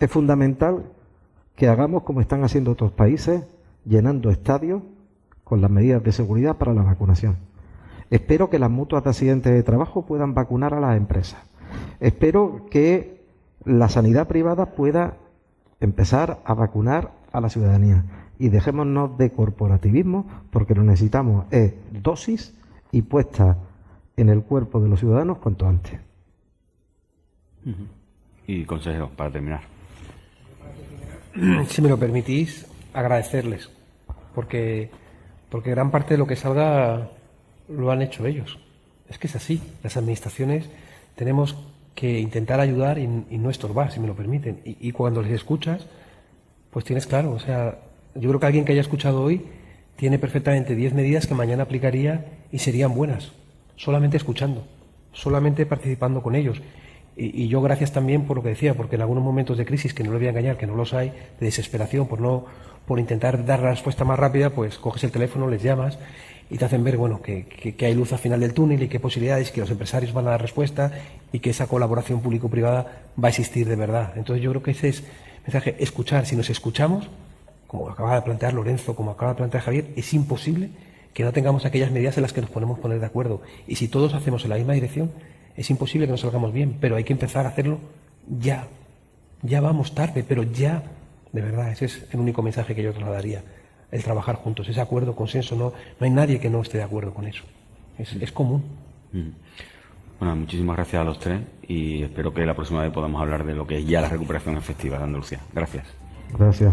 Es fundamental que hagamos como están haciendo otros países, llenando estadios con las medidas de seguridad para la vacunación. Espero que las mutuas de accidentes de trabajo puedan vacunar a las empresas. Espero que la sanidad privada pueda empezar a vacunar a la ciudadanía. Y dejémonos de corporativismo porque lo necesitamos es dosis y puesta en el cuerpo de los ciudadanos cuanto antes. Y consejos para terminar. Si me lo permitís, agradecerles, porque, porque gran parte de lo que salga lo han hecho ellos. Es que es así. Las administraciones tenemos que intentar ayudar y, no estorbar, si me lo permiten. Y, cuando les escuchas, pues tienes claro. O sea, yo creo que alguien que haya escuchado hoy tiene perfectamente 10 medidas que mañana aplicaría y serían buenas, solamente escuchando, solamente participando con ellos. Y, y, yo gracias también por lo que decía, porque en algunos momentos de crisis, que no le voy a engañar, que no los hay, de desesperación por no por intentar dar la respuesta más rápida, pues coges el teléfono, les llamas y te hacen ver bueno que, que, hay luz al final del túnel y qué posibilidades, que los empresarios van a dar respuesta y que esa colaboración público-privada va a existir de verdad. Entonces yo creo que ese es el mensaje, escuchar. Si nos escuchamos, como acaba de plantear Lorenzo, como acaba de plantear Javier, es imposible que no tengamos aquellas medidas en las que nos podemos poner de acuerdo. Y si todos hacemos en la misma dirección, es imposible que nos salgamos bien, pero hay que empezar a hacerlo ya. Ya vamos tarde, pero ya. De verdad, ese es el único mensaje que yo trasladaría el trabajar juntos, ese acuerdo, consenso, no, no hay nadie que no esté de acuerdo con eso. Es, es común. Mm. Bueno, muchísimas gracias a los tres y espero que la próxima vez podamos hablar de lo que es ya la recuperación efectiva de Andalucía. Gracias. Gracias.